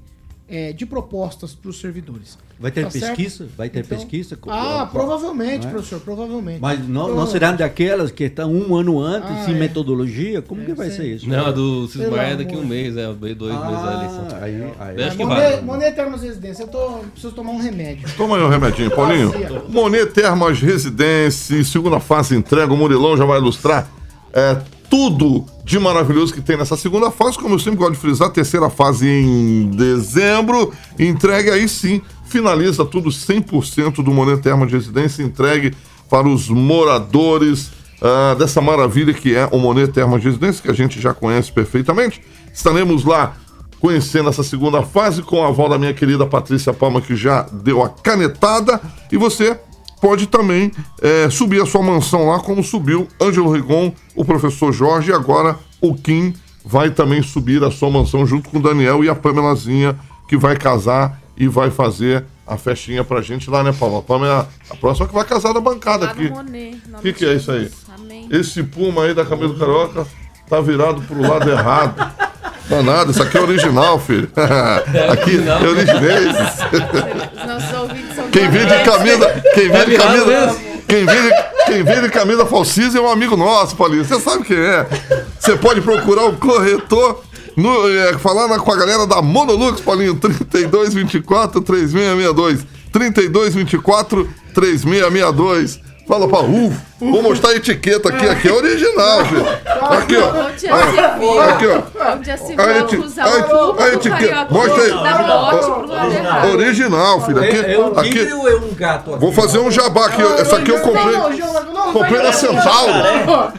é, de propostas para os servidores. Vai ter Tá certo? pesquisa? Vai ter Então- pesquisa? Ah, provavelmente, é? professor, provavelmente. Mas não, não Provavelmente. serão daquelas que estão um ano antes, Ah, sem é. metodologia? Como que vai sei. ser isso? Não, a do Cismar é daqui um mês, é dois meses a eleição. Ah, aí, aí. Acho que Monet, vai. Monet Termos Residência, eu tô, preciso tomar um remédio. Toma aí o remedinho, Paulinho. Monet Termas Residência, segunda fase entrega, o Murilão já vai ilustrar é, tudo de maravilhoso que tem nessa segunda fase. Como eu sempre gosto de frisar, terceira fase em dezembro. Entregue aí sim, finaliza tudo 100% do Monet Termas Residência, entregue para os moradores ah, dessa maravilha que é o Monet Termas Residência, que a gente já conhece perfeitamente. Estaremos lá conhecendo essa segunda fase com a avó da minha querida Patrícia Palma, que já deu a canetada. E você pode também eh, subir a sua mansão lá, como subiu Ângelo Rigon, o professor Jorge, e agora o Kim vai também subir a sua mansão junto com o Daniel e a Pamelazinha, que vai casar e vai fazer a festinha pra gente lá, né, Palma? A é a, próxima que vai casar da bancada Lá aqui. O que, que é isso aí? Amém. Esse puma aí da camisa do Carioca tá virado pro lado errado. Danado, isso aqui é original, filho. aqui é original. Os nossos ouvintes Quem vem de camisa. Quem vem de camisa. Quem vem de, quem vem de camisa falsiza é um amigo nosso, Paulinho. Você sabe quem é. Você pode procurar o corretor. No, é, falar na- com a galera da Monolux, Paulinho, 3224 3662. 3224 3662. Fala, Paulo. Uh, vou mostrar a etiqueta aqui. Aqui é original, filho. Aqui, ó. Já? Aqui, ó. Onde já se A viu eti- usar a o etiqueta. carioca Mostra aí. Original, filho. Aqui, É um aqui. é um gato? aqui? Vou fazer um jabá aqui. Essa aqui eu comprei. Comprei na vai- Centauro.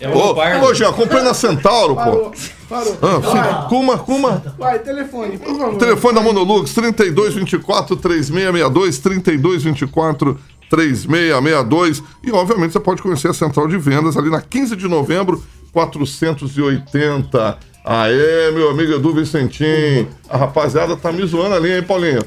É Ô, par. ô, Jean, comprei na Centauro, pô. Parou, parou. Ah, filho, Kuma, Kuma. Vai, telefone, por favor. Telefone da Monolux, 3224 3662, 3224 3662. E, obviamente, você pode conhecer a central de vendas ali na 15 de novembro, 480. Aê, meu amigo Edu Vicentim. A rapaziada tá me zoando ali, hein, Paulinho?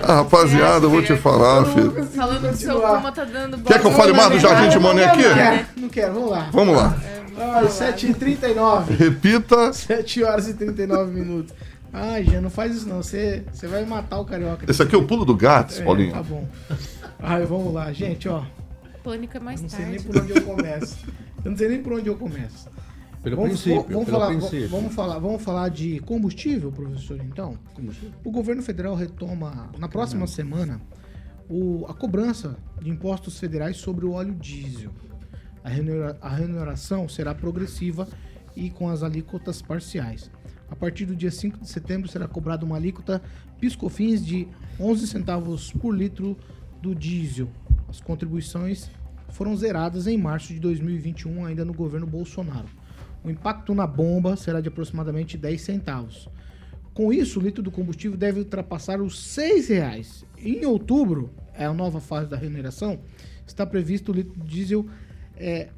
A rapaziada, eu vou te falar, filho. Falando que seu Puma tá dando Quer que eu fale mais do Jardim de Monet aqui? Não quero, não quero, vamos lá. Vamos lá. Ai, 7h39. Repita. 7 horas e 39 minutos. Ai, Jean, não faz isso não. Você, você vai matar o carioca. Esse aqui é o pulo do gato, É, Paulinho. Tá bom. Ai, vamos lá, gente, ó. Pânico é mais Não sei nem tarde. por onde eu começo. Eu não sei nem por onde eu começo. Pelo Vamos, princípio, vamos pelo falar, princípio. vamos falar, vamos falar de combustível, professor, então. O governo federal retoma na próxima semana o- a cobrança de impostos federais sobre o óleo diesel. A, remunera- a remuneração será progressiva e com as alíquotas parciais. A partir do dia 5 de setembro será cobrada uma alíquota piscofins de 11 centavos por litro do diesel. As contribuições foram zeradas em março de 2021, ainda no governo Bolsonaro. O impacto na bomba será de aproximadamente 10 centavos. Com isso, o litro do combustível deve ultrapassar os 6 reais. Em outubro, é a nova fase da remuneração, está previsto o litro de diesel é,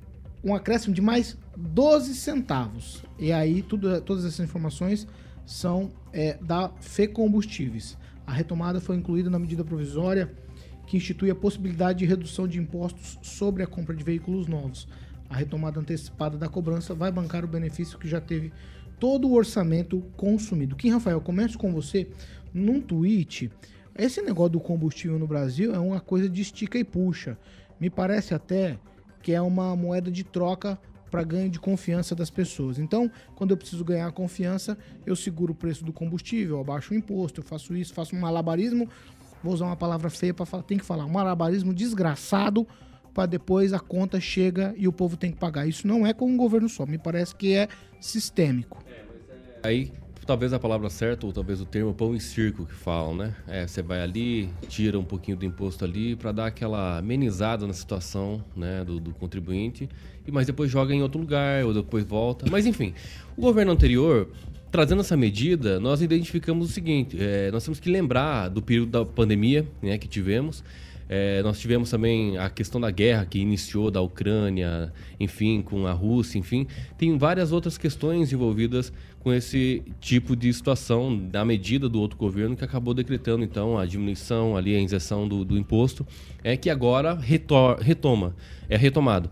um acréscimo de mais 12 centavos. E aí, tudo, todas essas informações são é, da FECombustíveis. A retomada foi incluída na medida provisória que institui a possibilidade de redução de impostos sobre a compra de veículos novos. A retomada antecipada da cobrança vai bancar o benefício que já teve todo o orçamento consumido. Kim Rafael, começo com você. Num tweet, Esse negócio do combustível no Brasil é uma coisa de estica e puxa. Me parece até que é uma moeda de troca para ganho de confiança das pessoas. Então, quando eu preciso ganhar confiança, eu seguro o preço do combustível, eu abaixo o imposto, eu faço isso, faço um malabarismo. Vou usar uma palavra feia para falar, tem que falar, um malabarismo desgraçado para depois a conta chega e o povo tem que pagar. Isso não é com um governo só, me parece que é sistêmico. Aí, talvez a palavra certa, ou talvez o termo pão e circo que falam, né? É, você vai ali, tira um pouquinho do imposto ali para dar aquela amenizada na situação, né, do, do contribuinte, e mas depois joga em outro lugar, ou depois volta. Mas enfim, o governo anterior, trazendo essa medida, nós identificamos o seguinte: é, nós temos que lembrar do período da pandemia, né, que tivemos. É, nós tivemos também a questão da guerra que iniciou da Ucrânia, enfim, com a Rússia, enfim. Tem várias outras questões envolvidas com esse tipo de situação da medida do outro governo que acabou decretando, então, a diminuição ali, a injeção do, do imposto, é que agora retor retoma, é retomado.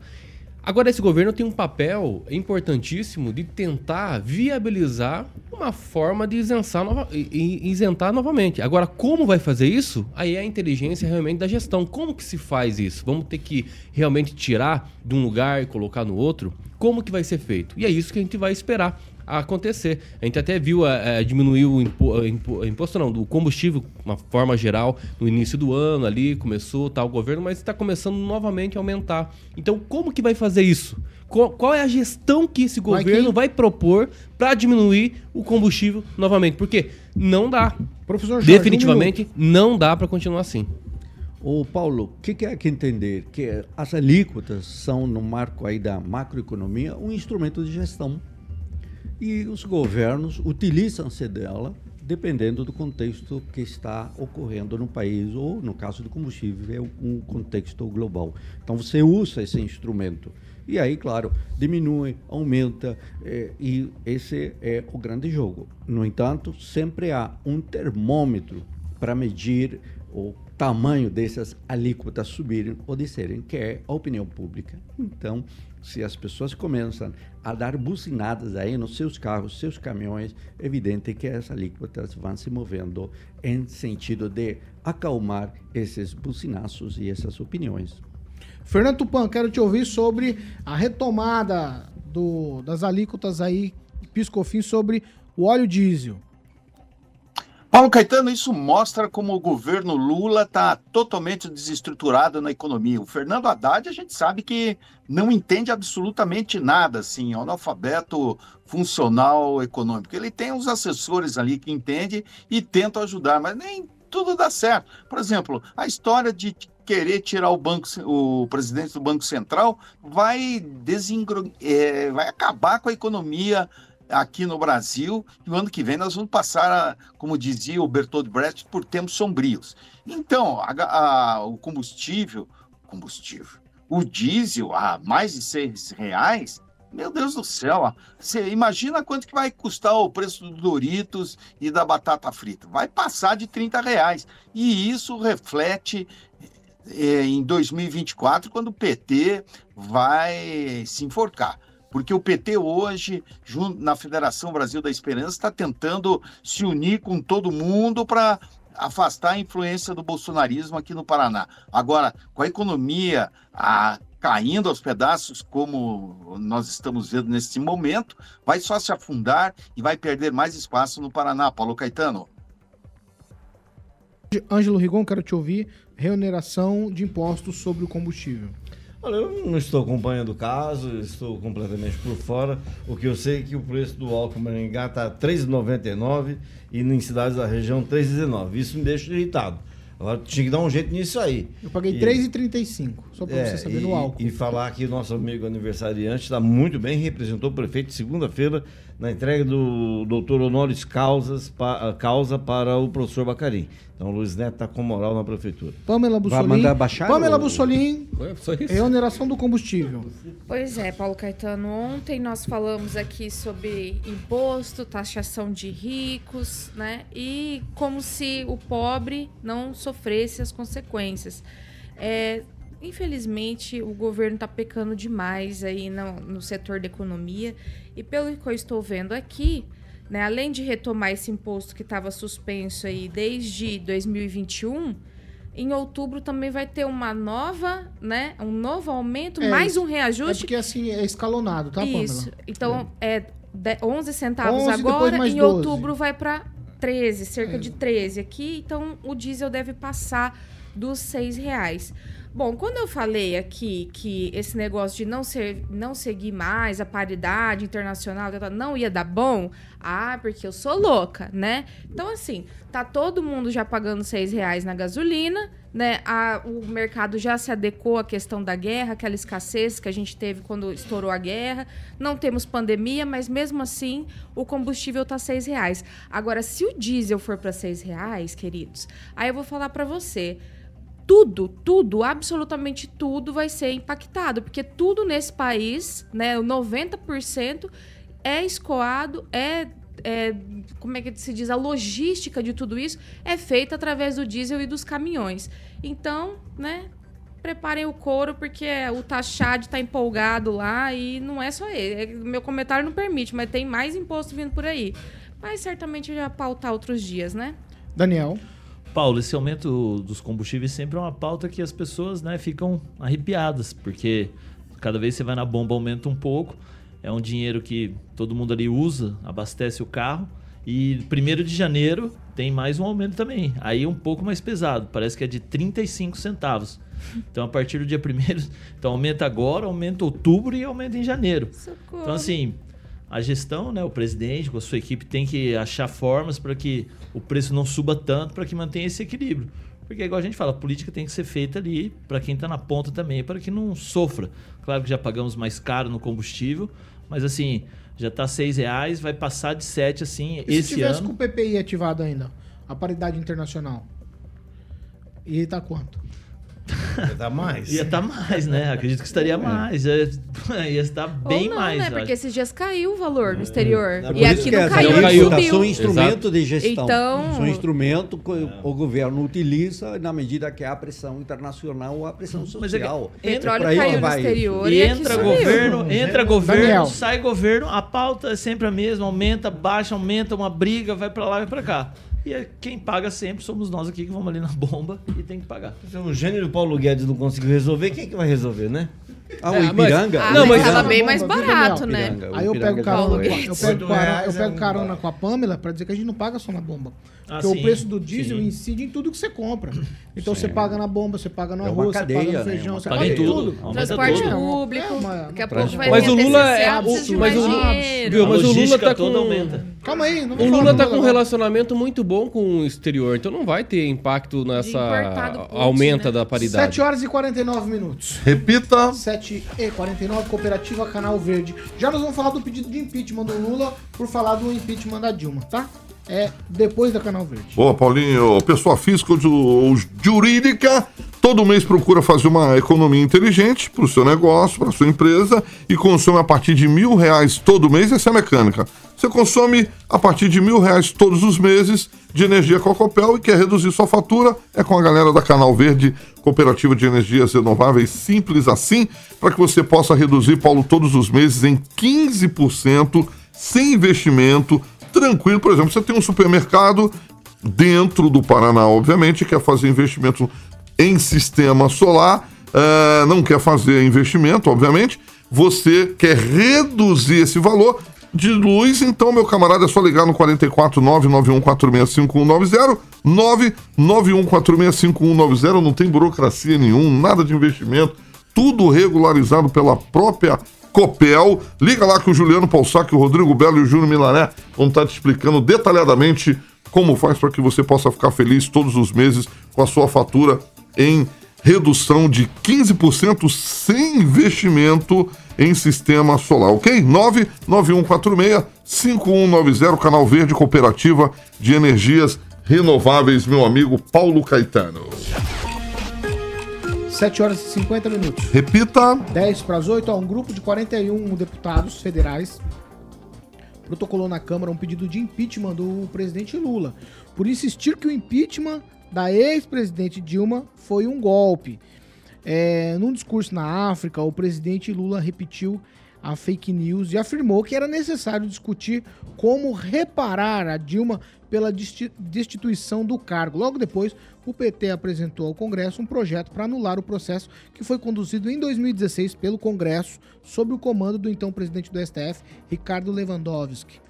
Agora, esse governo tem um papel importantíssimo de tentar viabilizar uma forma de isentar, nova, isentar novamente. Agora, como vai fazer isso? Aí é a inteligência realmente da gestão. Como que se faz isso? Vamos ter que realmente tirar de um lugar e colocar no outro? Como que vai ser feito? E é isso que a gente vai esperar acontecer. A gente até viu é, diminuir o impo, impo, imposto não, do combustível, de uma forma geral, no início do ano ali, começou tal governo, mas está começando novamente a aumentar. Então, como que vai fazer isso? Qual, qual é a gestão que esse governo vai, vai propor para diminuir o combustível novamente? Porque não dá. Professor Jorge, Definitivamente um não dá para continuar assim. O Paulo, o que, que é que entender? Que as alíquotas são, no marco aí da macroeconomia, um instrumento de gestão e os governos utilizam-se dela dependendo do contexto que está ocorrendo no país, ou no caso do combustível, é um contexto global. Então você usa esse instrumento. E aí, claro, diminui, aumenta, é, e esse é o grande jogo. No entanto, sempre há um termômetro para medir o tamanho dessas alíquotas subirem ou descerem, que é a opinião pública. Então, se as pessoas começam a dar buzinadas aí nos seus carros, seus caminhões, é evidente que as alíquotas vão se movendo em sentido de acalmar esses buzinaços e essas opiniões. Fernando Tupan, quero te ouvir sobre a retomada do, das alíquotas aí, piscofim, sobre o óleo diesel. Paulo Caetano, isso mostra como o governo Lula está totalmente desestruturado na economia. O Fernando Haddad, a gente sabe que não entende absolutamente nada, assim, é analfabeto funcional econômico. Ele tem uns assessores ali que entendem e tentam ajudar, mas nem tudo dá certo. Por exemplo, a história de querer tirar o banco, o presidente do Banco Central vai é, vai acabar com a economia aqui no Brasil e o ano que vem nós vamos passar, como dizia o Bertold Brecht, por tempos sombrios. Então, a, a, o combustível, combustível, o diesel a mais de seis reais, meu Deus do céu, você imagina quanto que vai custar o preço do Doritos e da batata frita? Vai passar de 30 reais. E isso reflete é, em 2024, quando o PT vai se enforcar. Porque o PT hoje, junto na Federação Brasil da Esperança, está tentando se unir com todo mundo para afastar a influência do bolsonarismo aqui no Paraná. Agora, com a economia a, caindo aos pedaços, como nós estamos vendo nesse momento, vai só se afundar e vai perder mais espaço no Paraná. Paulo Caetano. Ângelo Rigon, quero te ouvir. Reoneração de impostos sobre o combustível. Olha, eu não estou acompanhando o caso, estou completamente por fora. O que eu sei é que o preço do álcool Maringá está R$ 3,99 e em cidades da região R$ 3,19. Isso me deixa irritado. Agora tinha que dar um jeito nisso aí. Eu paguei R$ 3,35, só para é, você saber e, no álcool. E falar que o nosso amigo aniversariante está muito bem, representou o prefeito segunda-feira na entrega do doutor Honoris Causas, pa, causa para o professor Bacarim. Então o Luiz Neto está com moral na prefeitura. Pamela Bussolini. Vai mandar baixar? Pamela ou... Bussolini, reoneração do combustível. Pois é, Paulo Caetano. Ontem nós falamos aqui sobre imposto, taxação de ricos, né? E como se o pobre não sofresse as consequências. É, infelizmente, o governo está pecando demais aí no, no setor da economia. E pelo que eu estou vendo aqui, né, além de retomar esse imposto que estava suspenso aí desde 2021, em outubro também vai ter uma nova, né, um novo aumento, É mais isso. um É reajuste. porque assim é escalonado, tá, Isso. Pamela? Então, é de- 11 centavos 11, depois agora, em 12. outubro vai para 13, cerca É. de 13 aqui. Então, o diesel deve passar dos 6 reais. Bom, quando eu falei aqui que esse negócio de não, ser, não seguir mais a paridade internacional não ia dar bom, ah, porque eu sou louca, né? Então, assim, tá todo mundo já pagando 6 reais na gasolina, né? A- o mercado já se adequou à questão da guerra, aquela escassez que a gente teve quando estourou a guerra. Não temos pandemia, mas mesmo assim o combustível tá 6 reais. Agora, se o diesel for para 6 reais, queridos, aí eu vou falar para você tudo, tudo, absolutamente tudo vai ser impactado, porque tudo nesse país, né, o 90% é escoado, é, é, como é que se diz, a logística de tudo isso é feita através do diesel e dos caminhões. Então, né, preparem o couro, porque o Tachad está empolgado lá e não é só ele. É- Meu comentário não permite, mas tem mais imposto vindo por aí. Mas certamente já pautar outros dias, né? Daniel. Paulo, esse aumento dos combustíveis sempre é uma pauta que as pessoas né, ficam arrepiadas, porque cada vez que você vai na bomba aumenta um pouco, é um dinheiro que todo mundo ali usa, abastece o carro, e 1 de janeiro tem mais um aumento também, aí um pouco mais pesado, parece que é de 35 centavos. Então a partir do dia 1 então aumenta agora, aumenta outubro e aumenta em janeiro. Socorro. Então assim, a gestão, né, o presidente com a sua equipe tem que achar formas para que o preço não suba tanto, para que mantenha esse equilíbrio. Porque igual a gente fala, a política tem que ser feita ali para quem está na ponta também, para que não sofra. Claro que já pagamos mais caro no combustível, mas assim, já está seis reais, vai passar de sete assim E se esse tivesse ano. com o PPI ativado ainda? A paridade internacional. E tá quanto? Ia dar mais. Ia estar mais, né? Acredito que estaria mais. Ia, ia estar bem Ou não, mais. né? Porque acho. esses dias caiu o valor no exterior. É e isso aqui que não caiu, não tá- subiu. São instrumento de gestão. Então- São instrumento que o governo utiliza na medida que há pressão internacional ou a pressão Mas é que social. Petróleo caiu no vai. exterior E e entra subiu. governo, entra governo, Daniel. sai governo, a pauta é sempre a mesma, aumenta, baixa, aumenta, uma briga, vai pra lá, vai pra cá. E é- quem paga sempre somos nós aqui que vamos ali na bomba e tem que pagar. Se o gênero Paulo Guedes não conseguiu resolver, quem é que vai resolver, né? Ah, o É, Ipiranga? Ah, Não, mas tava bem mais barato, né? Aí eu pego carona, eu Guedes. pego, cara- eu é pego carona com a Pamela pra dizer que a gente não paga só na bomba. Ah, Porque sim, o preço do diesel sim. incide em tudo que você compra. Então você paga na bomba, você paga no É uma arroz, você cadeia, paga no né? feijão, você Paga em tudo. Transporte público. É Daqui a pouco vai Mas o Lula é- mas o- dinheiro. Viu, A mas o Lula tá com- aumenta. Calma aí, não O Lula tá Lula com um relacionamento muito bom com o exterior, então não vai ter impacto nessa aumenta né? da paridade. 7 horas e 49 minutos. Repita. 7 e 49, Cooperativa Canal Verde. Já nós vamos falar do pedido de impeachment do Lula por falar do impeachment da Dilma, tá? É depois da Canal Verde. Boa, Paulinho. Pessoa física ou ju- jurídica, todo mês procura fazer uma economia inteligente para o seu negócio, para sua empresa e consome a partir de mil reais todo mês. Essa é a mecânica. Você consome a partir de mil reais todos os meses de energia Cocopel e quer reduzir sua fatura, é com a galera da Canal Verde, Cooperativa de Energias Renováveis, simples assim, para que você possa reduzir, Paulo, todos os meses em 15% sem investimento, tranquilo. Por exemplo, você tem um supermercado dentro do Paraná, obviamente, quer fazer investimento em sistema solar, ah, não quer fazer investimento, obviamente, você quer reduzir esse valor de luz, então, meu camarada, é só ligar no 449-91465190, 991465190, não tem burocracia nenhum, nada de investimento, tudo regularizado pela própria Copel. Liga lá que o Juliano Paussac, o Rodrigo Belo e o Júnior Milané vão estar te explicando detalhadamente como faz para que você possa ficar feliz todos os meses com a sua fatura em redução de 15% sem investimento em sistema solar, ok? 99146-5190, Canal Verde Cooperativa de Energias Renováveis, meu amigo Paulo Caetano. 7 horas e 50 minutos. Repita. 10 para as 8, ó, um grupo de 41 deputados federais protocolou na Câmara um pedido de impeachment do presidente Lula, por insistir que o impeachment da ex-presidente Dilma foi um golpe. É, num discurso na África, o presidente Lula repetiu a fake news e afirmou que era necessário discutir como reparar a Dilma pela desti- destituição do cargo. Logo depois, o PT apresentou ao Congresso um projeto para anular o processo que foi conduzido em 2016 pelo Congresso sob o comando do então presidente do STF, Ricardo Lewandowski.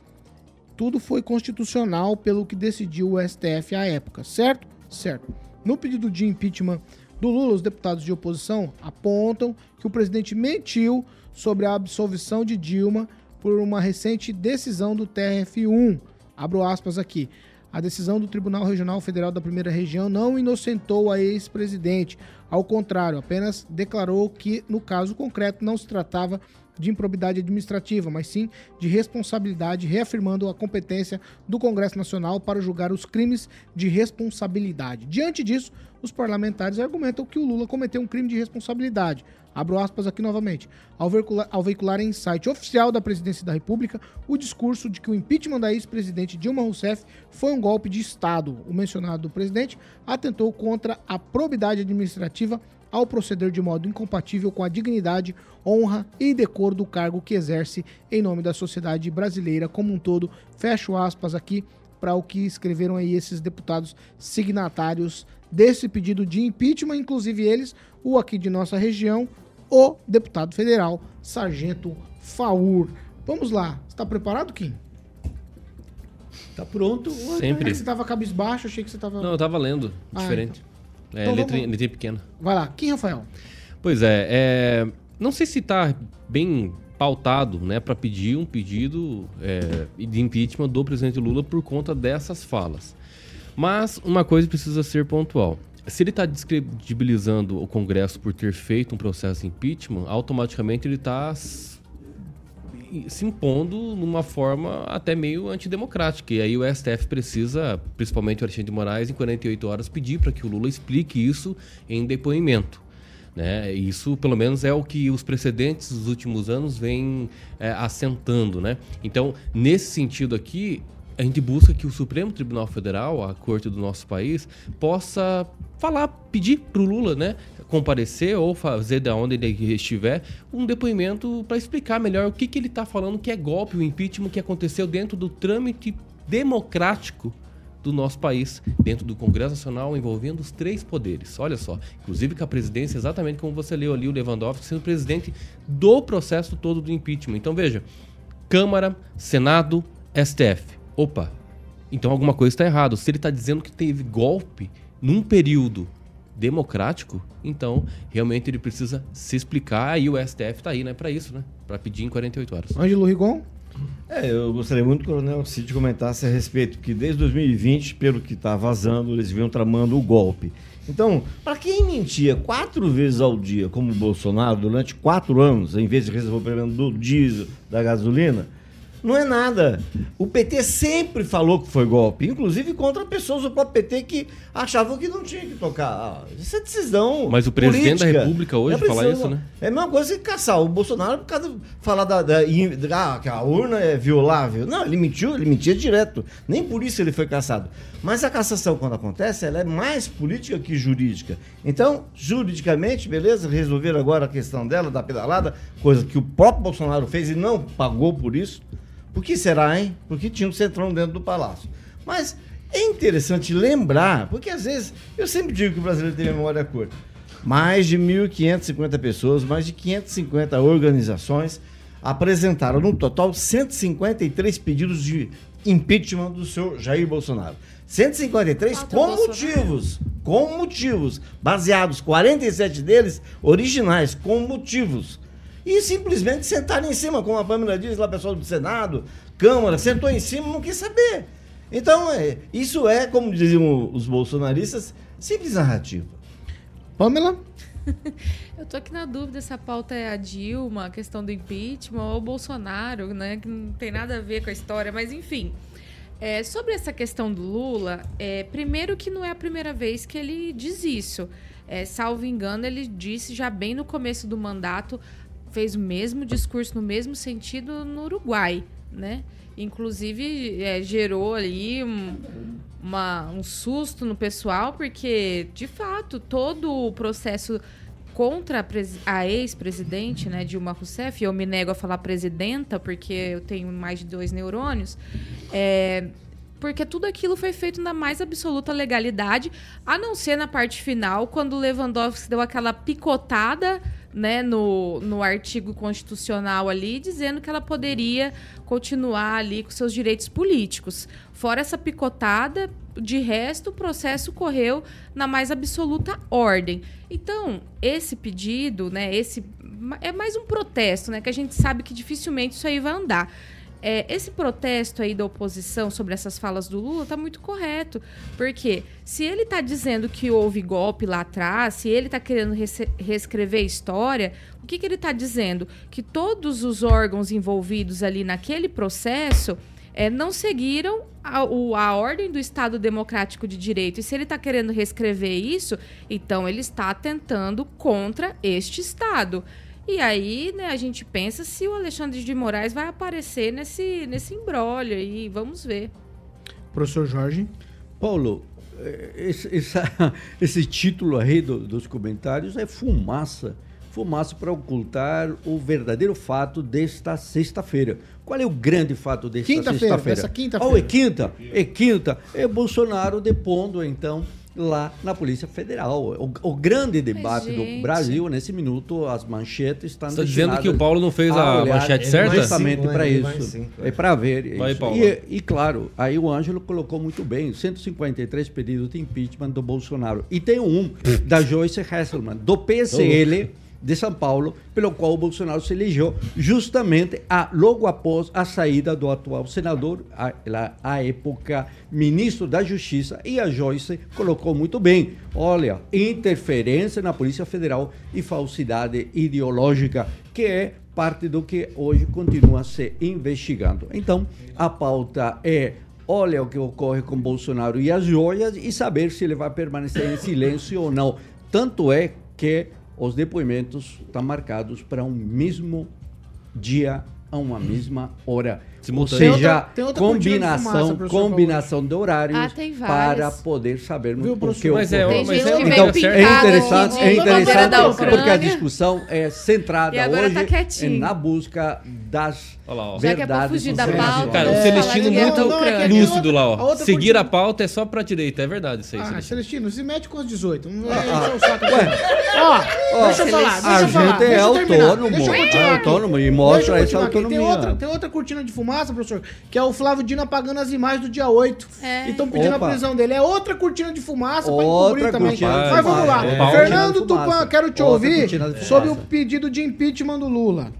Tudo foi constitucional pelo que decidiu o STF à época, certo? Certo. No pedido de impeachment do Lula, os deputados de oposição apontam que o presidente mentiu sobre a absolvição de Dilma por uma recente decisão do TRF1. Abro aspas aqui. A decisão do Tribunal Regional Federal da Primeira Região não inocentou a ex-presidente. Ao contrário, apenas declarou que, no caso concreto, não se tratava de improbidade administrativa, mas sim de responsabilidade, reafirmando a competência do Congresso Nacional para julgar os crimes de responsabilidade. Diante disso, os parlamentares argumentam que o Lula cometeu um crime de responsabilidade. Abro aspas aqui novamente. Ao veicular, ao veicular em site oficial da Presidência da República o discurso de que o impeachment da ex-presidente Dilma Rousseff foi um golpe de Estado. O mencionado presidente atentou contra a probidade administrativa ao proceder de modo incompatível com a dignidade, honra e decoro do cargo que exerce em nome da sociedade brasileira como um todo. Fecho aspas aqui para o que escreveram aí esses deputados signatários desse pedido de impeachment, inclusive eles, o aqui de nossa região, o deputado federal Sargento Faur. Vamos lá, está preparado, Kim? Tá pronto? Sempre. Você estava cabisbaixo, achei que você estava. Não, eu tava lendo, Ah, diferente. É, Então letra, vamos- letra pequena. Vai lá, Kim Rafael. Pois é, é, não sei se tá bem pautado, né, para pedir um pedido é, de impeachment do presidente Lula por conta dessas falas. Mas uma coisa precisa ser pontual. Se ele está descredibilizando o Congresso por ter feito um processo de impeachment, automaticamente ele está se impondo numa forma até meio antidemocrática. E aí o STF precisa, principalmente o Alexandre de Moraes, em 48 horas, pedir para que o Lula explique isso em depoimento. Né? Isso, pelo menos, é o que os precedentes dos últimos anos vêm é, assentando. Né? Então, nesse sentido aqui, a gente busca que o Supremo Tribunal Federal, a corte do nosso país, possa falar, pedir para o Lula, né, comparecer ou fazer da onde ele estiver um depoimento para explicar melhor o que, que ele está falando que é golpe, o impeachment que aconteceu dentro do trâmite democrático do nosso país, dentro do Congresso Nacional, envolvendo os três poderes. Olha só, inclusive com a presidência, exatamente como você leu ali, o Lewandowski sendo presidente do processo todo do impeachment. Então veja, Câmara, Senado, STF. Opa, então alguma coisa está errada. Se ele está dizendo que teve golpe num período democrático, então realmente ele precisa se explicar e o STF está aí, né, para isso, né, para pedir em 48 horas. Ângelo Rigon. É, eu gostaria muito que o Coronel Cid comentasse a respeito, que desde 2020, pelo que está vazando, eles vinham tramando o golpe. Então, para quem mentia quatro vezes ao dia, como o Bolsonaro, durante quatro anos, em vez de resolver o problema do diesel, da gasolina, não é nada. O PT sempre falou que foi golpe, inclusive contra pessoas do próprio PT que achavam que não tinha que tocar. Ah, Isso é decisão. Mas o presidente da política. República hoje É falar isso, né? É a mesma coisa que caçar o Bolsonaro por causa de falar da, da, da- ah, que a urna é violável. Não, ele mentiu, ele mentia direto. Nem por isso ele foi caçado. Mas a cassação, quando acontece, ela é mais política que jurídica. Então, juridicamente, beleza, resolveram agora a questão dela, da pedalada, coisa que o próprio Bolsonaro fez e não pagou por isso. Por que será, hein? Porque tinha um centrão dentro do palácio. Mas é interessante lembrar, porque às vezes eu sempre digo que o brasileiro tem memória curta. Mais de 1.550 pessoas, mais de 550 organizações apresentaram no total 153 pedidos de impeachment do senhor Jair Bolsonaro. 153 Contra o com Bolsonaro. motivos, com motivos, baseados, 47 deles originais, com motivos. E simplesmente sentaram em cima, como a Pâmela diz lá, pessoal do Senado, Câmara, sentou em cima não quis saber. Então, é, isso é, como diziam os bolsonaristas, simples narrativa. Pamela? Eu tô aqui na dúvida se a pauta é a Dilma, a questão do impeachment ou o Bolsonaro, né? Que não tem nada a ver com a história, mas enfim. É, sobre essa questão do Lula, é, primeiro que não é a primeira vez que ele diz isso. É, salvo engano, ele disse já bem no começo do mandato, fez o mesmo discurso no mesmo sentido no Uruguai, né? Inclusive, é, gerou ali um, uma- um susto no pessoal, porque, de fato, todo o processo contra a, presi- a ex-presidente, né, Dilma Rousseff, eu me nego a falar presidenta porque eu tenho mais de dois neurônios, é, porque tudo aquilo foi feito na mais absoluta legalidade, a não ser na parte final, quando Lewandowski deu aquela picotada né, no, no artigo constitucional ali, dizendo que ela poderia continuar ali com seus direitos políticos. Fora essa picotada, de resto, o processo correu na mais absoluta ordem. Então, esse pedido, né, esse é mais um protesto, né, que a gente sabe que dificilmente isso aí vai andar. É, esse protesto aí da oposição sobre essas falas do Lula tá muito correto. Porque se ele tá dizendo que houve golpe lá atrás, se ele tá querendo reescrever a história, o que, que ele tá dizendo? Que todos os órgãos envolvidos ali naquele processo é, não seguiram a, o- a ordem do Estado Democrático de Direito. E se ele está querendo reescrever isso, então ele está atentando contra este Estado. E aí, né, a gente pensa se o Alexandre de Moraes vai aparecer nesse, nesse embrólio aí. Vamos ver. Professor Jorge. Paulo, eh, esse, essa- esse título aí do- dos comentários é fumaça. Fumaça para ocultar o verdadeiro fato desta sexta-feira. Qual é o grande fato desta Quinta-feira, sexta-feira? dessa quinta-feira. Oh, é quinta? É quinta. É Bolsonaro depondo, então, lá na Polícia Federal. O, o grande debate do Brasil, nesse minuto, as manchetes estão Você tá dizendo que o Paulo não fez a olhar manchete certa? Justamente Cinco, para isso. É para ver. Vai, isso. Paulo. E, e claro, aí o Ângelo colocou muito bem: 153 pedidos de impeachment do Bolsonaro. E tem um da Joyce Hasselman, do PSL de São Paulo, pelo qual o Bolsonaro se elegeu justamente a, logo após a saída do atual senador, a, à época ministro da Justiça, e a Joyce colocou muito bem. Olha, interferência na Polícia Federal e falsidade ideológica, que é parte do que hoje continua se investigando. Então, a pauta é olha o que ocorre com Bolsonaro e as joias e saber se ele vai permanecer em silêncio ou não. Tanto é que os depoimentos estão marcados para um mesmo dia, a uma mesma hora. Ou Simultâneo. Tem seja, outra- tem outra de combinação, fumaça, combinação de horários Ah, tem para poder sabermos Viu, o que? Mas é, ocorreu. Tem mas gente é veio Então, é interessante, de é interessante porque a discussão é centrada agora hoje tá é na busca das Olha lá, ó. Já que é pra verdades fugir da pauta, Cara, o É, Celestino muito da Ucrânia. lúcido lá, A ó. Seguir a pauta é só pra direita, é verdade isso aí, Ah, Celestino. Se mete com os 18. Não vai Ah, encher o saco. Ó, deixa eu falar, deixa A eu falar. gente é autônomo, é autônomo e mostra essa autonomia. Tem outra, tem outra cortina de fumaça, professor, que é o Flávio Dino apagando as imagens do dia 8. É. E estão pedindo Opa. a prisão dele. É outra cortina de fumaça Outra pra encobrir também. Mas vamos lá. fumaça. É. Fernando Tupan, fumaça. quero te Outra ouvir sobre o fumaça. pedido de impeachment do Lula.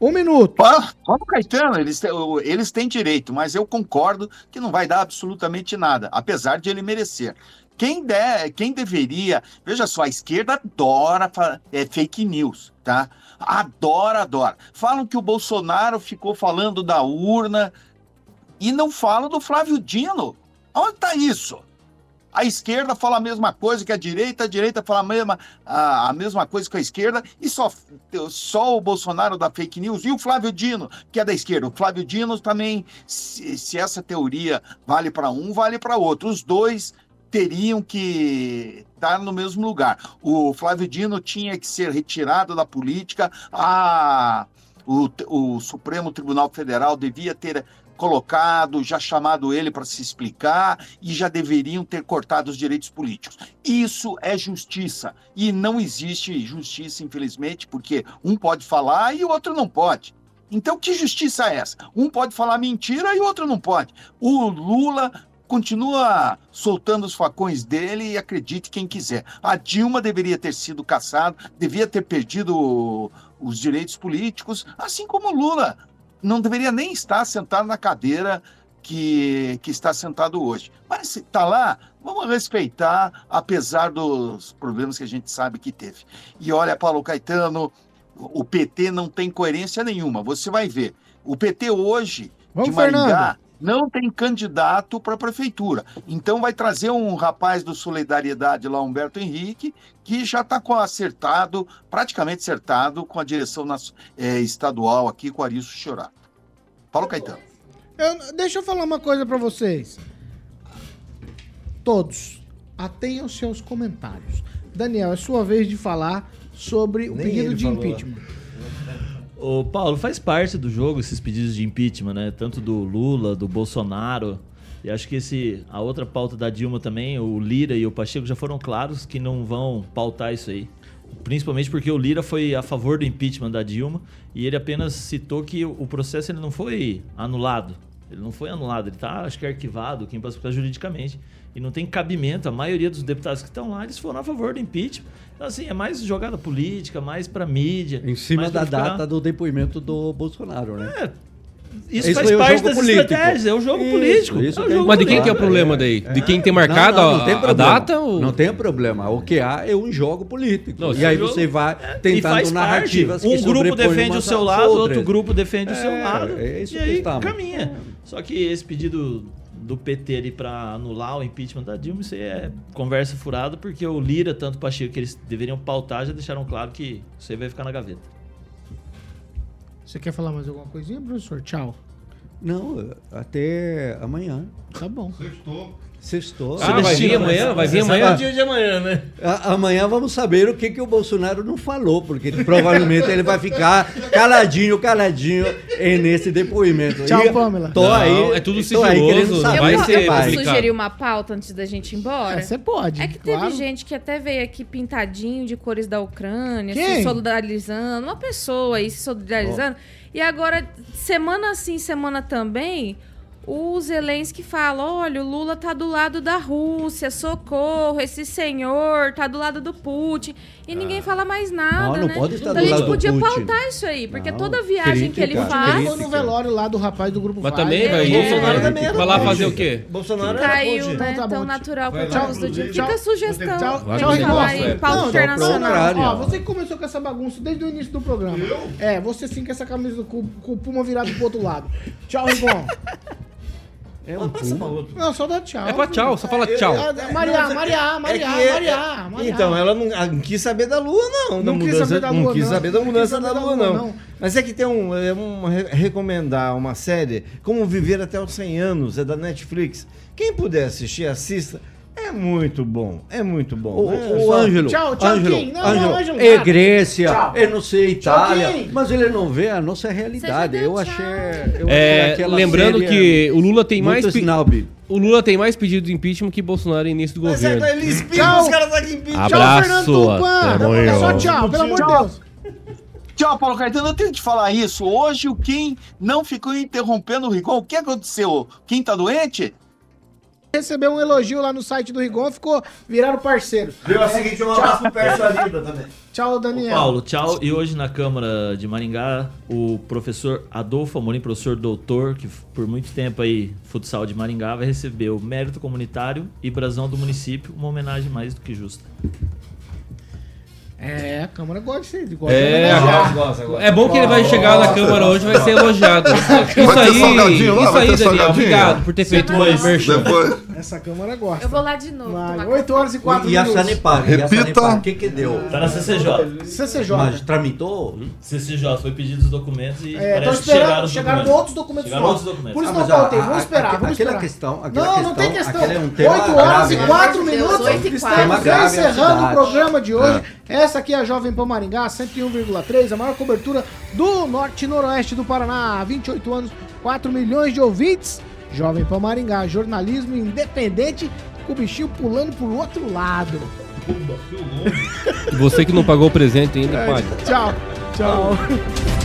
Um minuto. Paulo Caetano, eles, eles têm direito, mas eu concordo que não vai dar absolutamente nada, apesar de ele merecer. Quem, der, quem deveria. Veja só, a esquerda adora é, fake news, tá? Adora, adora. Falam que o Bolsonaro ficou falando da urna e não falam do Flávio Dino. Onde está isso? A esquerda fala a mesma coisa que a direita, a direita fala a mesma, a, a mesma coisa que a esquerda, e só, só o Bolsonaro da fake news e o Flávio Dino, que é da esquerda. O Flávio Dino também, se, se essa teoria vale para um, vale para outro. Os dois teriam que estar no mesmo lugar. O Flávio Dino tinha que ser retirado da política, a, o, o Supremo Tribunal Federal devia ter colocado, já chamado ele para se explicar e já deveriam ter cortado os direitos políticos. Isso é justiça. E não existe justiça, infelizmente, porque um pode falar e o outro não pode. Então, que justiça é essa? Um pode falar mentira e o outro não pode. O Lula continua soltando os facões dele e acredite quem quiser. A Dilma deveria ter sido caçada, devia ter perdido os direitos políticos, assim como Lula não deveria nem estar sentado na cadeira que, que está sentado hoje. Mas se está lá, vamos respeitar, apesar dos problemas que a gente sabe que teve. E olha, Paulo Caetano, o PT não tem coerência nenhuma. Você vai ver. O PT hoje, Vamos, de Maringá, Fernando. Não tem candidato para a prefeitura. Então vai trazer um rapaz do Solidariedade lá, Humberto Henrique, que já está acertado, praticamente acertado, com a direção eh, estadual aqui, com o Arilson Chorar. Paulo Caetano. Eu- deixa eu falar uma coisa pra vocês. Todos, atenham seus comentários. Daniel, é sua vez de falar sobre o Nem pedido de falou. impeachment. Ô, Paulo, faz parte do jogo esses pedidos de impeachment, né? Tanto do Lula, do Bolsonaro. E acho que esse, a outra pauta da Dilma também, o Lira e o Pacheco já foram claros que não vão pautar isso aí. Principalmente porque o Lira foi a favor do impeachment da Dilma e ele apenas citou que o processo ele não foi anulado. Ele não foi anulado, ele está, acho que, arquivado, quem passa juridicamente. E não tem cabimento. A maioria dos deputados que estão lá, eles foram a favor do impeachment. Então, assim, é mais jogada política, mais para mídia. Em cima da ficar- data do depoimento do Bolsonaro, né? É, Isso Esse faz parte jogo das político. estratégias, é o jogo Isso, político. isso é o jogo Mas de quem que é o problema daí? De quem tem marcado Não, não, não a- tem a, problema. data? Ou... Não tem problema. O que há é um jogo político. Não, e aí jogo- você vai E tentando narrativas parte. que Um grupo defende o seu às lado, outro grupo defende o seu É, lado. é isso e aí caminha. Só que esse pedido do PT ali pra anular o impeachment da Dilma, isso aí é conversa furada, porque o Lira, tanto o Pacheco, que eles deveriam pautar, já deixaram claro que isso aí vai ficar na gaveta. Você quer falar mais alguma coisinha, professor? Tchau. Não, até amanhã. Tá bom. Sextou. Ah, vai vir amanhã? Vai vir amanhã? dia de amanhã, né? A- Amanhã vamos saber o que, que o Bolsonaro não falou, porque provavelmente ele vai ficar caladinho, caladinho nesse depoimento. Tchau, E Pamela. Tô Não, aí, é tudo tô aí sigiloso, saber Eu, vai ser eu posso publicado. sugerir uma pauta antes da gente ir embora? É, você pode. É que teve claro. gente que até veio aqui pintadinho de cores da Ucrânia, Quem? se solidarizando, uma pessoa aí se solidarizando. E agora, semana sim, semana também, o Zelensky fala: olha, o Lula tá do lado da Rússia, socorro, esse senhor tá do lado do Putin. E ninguém fala mais nada. Não, não né? pode estar então do a gente podia Putin. pautar isso aí, porque Não, toda viagem que ele crítica, faz. crítica. No velório lá do rapaz do grupo Mas Vai. também vai É. Bolsonaro também era Vai lá fazer o quê? Bolsonaro era Caiu, Putin. né? Então tá Tão natural Vai por causa do dia. Tchau. Fica a sugestão. Tchau, tchau, que em pauta internacional. Ó, você que começou com essa bagunça desde o início do programa. É, você sim com essa camisa com, com o puma virado pro outro lado. Tchau, Rigon. É um puma. Não, só dá tchau. É pra tchau, só fala tchau. É, Maria, Maria, Maria, É que- Maria, Maria. Então, ela não, ela não quis saber da Lua, não. Não quis mudança, saber da não Lua, quis não. saber da Não quis mudança saber da da Lua, não. não. Mas é que tem um, é um re- recomendar uma série como Viver até os 100 anos, é da Netflix. Quem puder assistir, assista. É muito bom, é muito bom. O, É o só- Ângelo, Tchau, tchau, Ângelo, Kim. Não, Ângelo, não, Ângelo, é. Grécia, Tchau. é não sei, Itália, Kim. mas ele não vê a nossa realidade. Eu tchau. achei, eu É, achei lembrando que o Lula tem mais snob. o Lula tem mais pedido de impeachment que Bolsonaro no início do Mas é, governo. ele explica Tchau. os caras aqui em Ah, Tchau, Abraço, Fernando Tupan. É só tchau, pelo amor de Deus. Tchau, Paulo Caetano. Eu tenho que te falar isso. Hoje o Kim não ficou interrompendo o Rigon. O que aconteceu? Kim tá doente? Recebeu um elogio lá no site do Rigon, ficou viraram parceiro. Deu a seguinte, um abraço pro Pércio também. Tchau, Daniel. Paulo, tchau. E hoje na Câmara de Maringá, o professor Adolfo Amorim, professor doutor, que por muito tempo aí, futsal de Maringá, vai receber o mérito comunitário e brasão do município, uma homenagem mais do que justa. É, a Câmara gosta de ser. Gosta É, de homenagear. Gosta, gosta. É bom que ele vai chegar na Câmara hoje e vai ser elogiado. Isso aí, lá? isso aí, Daniel. Obrigado por ter feito vai. o merchan. Depois, Essa Câmara gosta. Eu vou lá de novo. Vai, tomar 8 horas e 4 E a minutos. E a Repita. Sanepar, o que que deu? Tá na CCJ. CCJ. Mas tramitou? CCJ foi pedido os documentos e É, tô parece que esperando, chegaram chegaram documentos. outros documentos Chegaram novos. outros documentos. Por isso Ah, não mas a- pautei, a- vamos esperar, vamos aquela esperar. questão- aquela não, não tem questão- questão. aquele é tema 8 horas e né? 4 Deus, minutos, e estamos encerrando o programa de hoje. Essa aqui é a Jovem Pan Maringá, 101,3, a maior cobertura do norte e noroeste do Paraná. 28 anos, 4 milhões de ouvintes. Jovem Pan Maringá, jornalismo independente, com o bichinho pulando pro outro lado. Você que não pagou o presente ainda, pague. Tchau, tchau.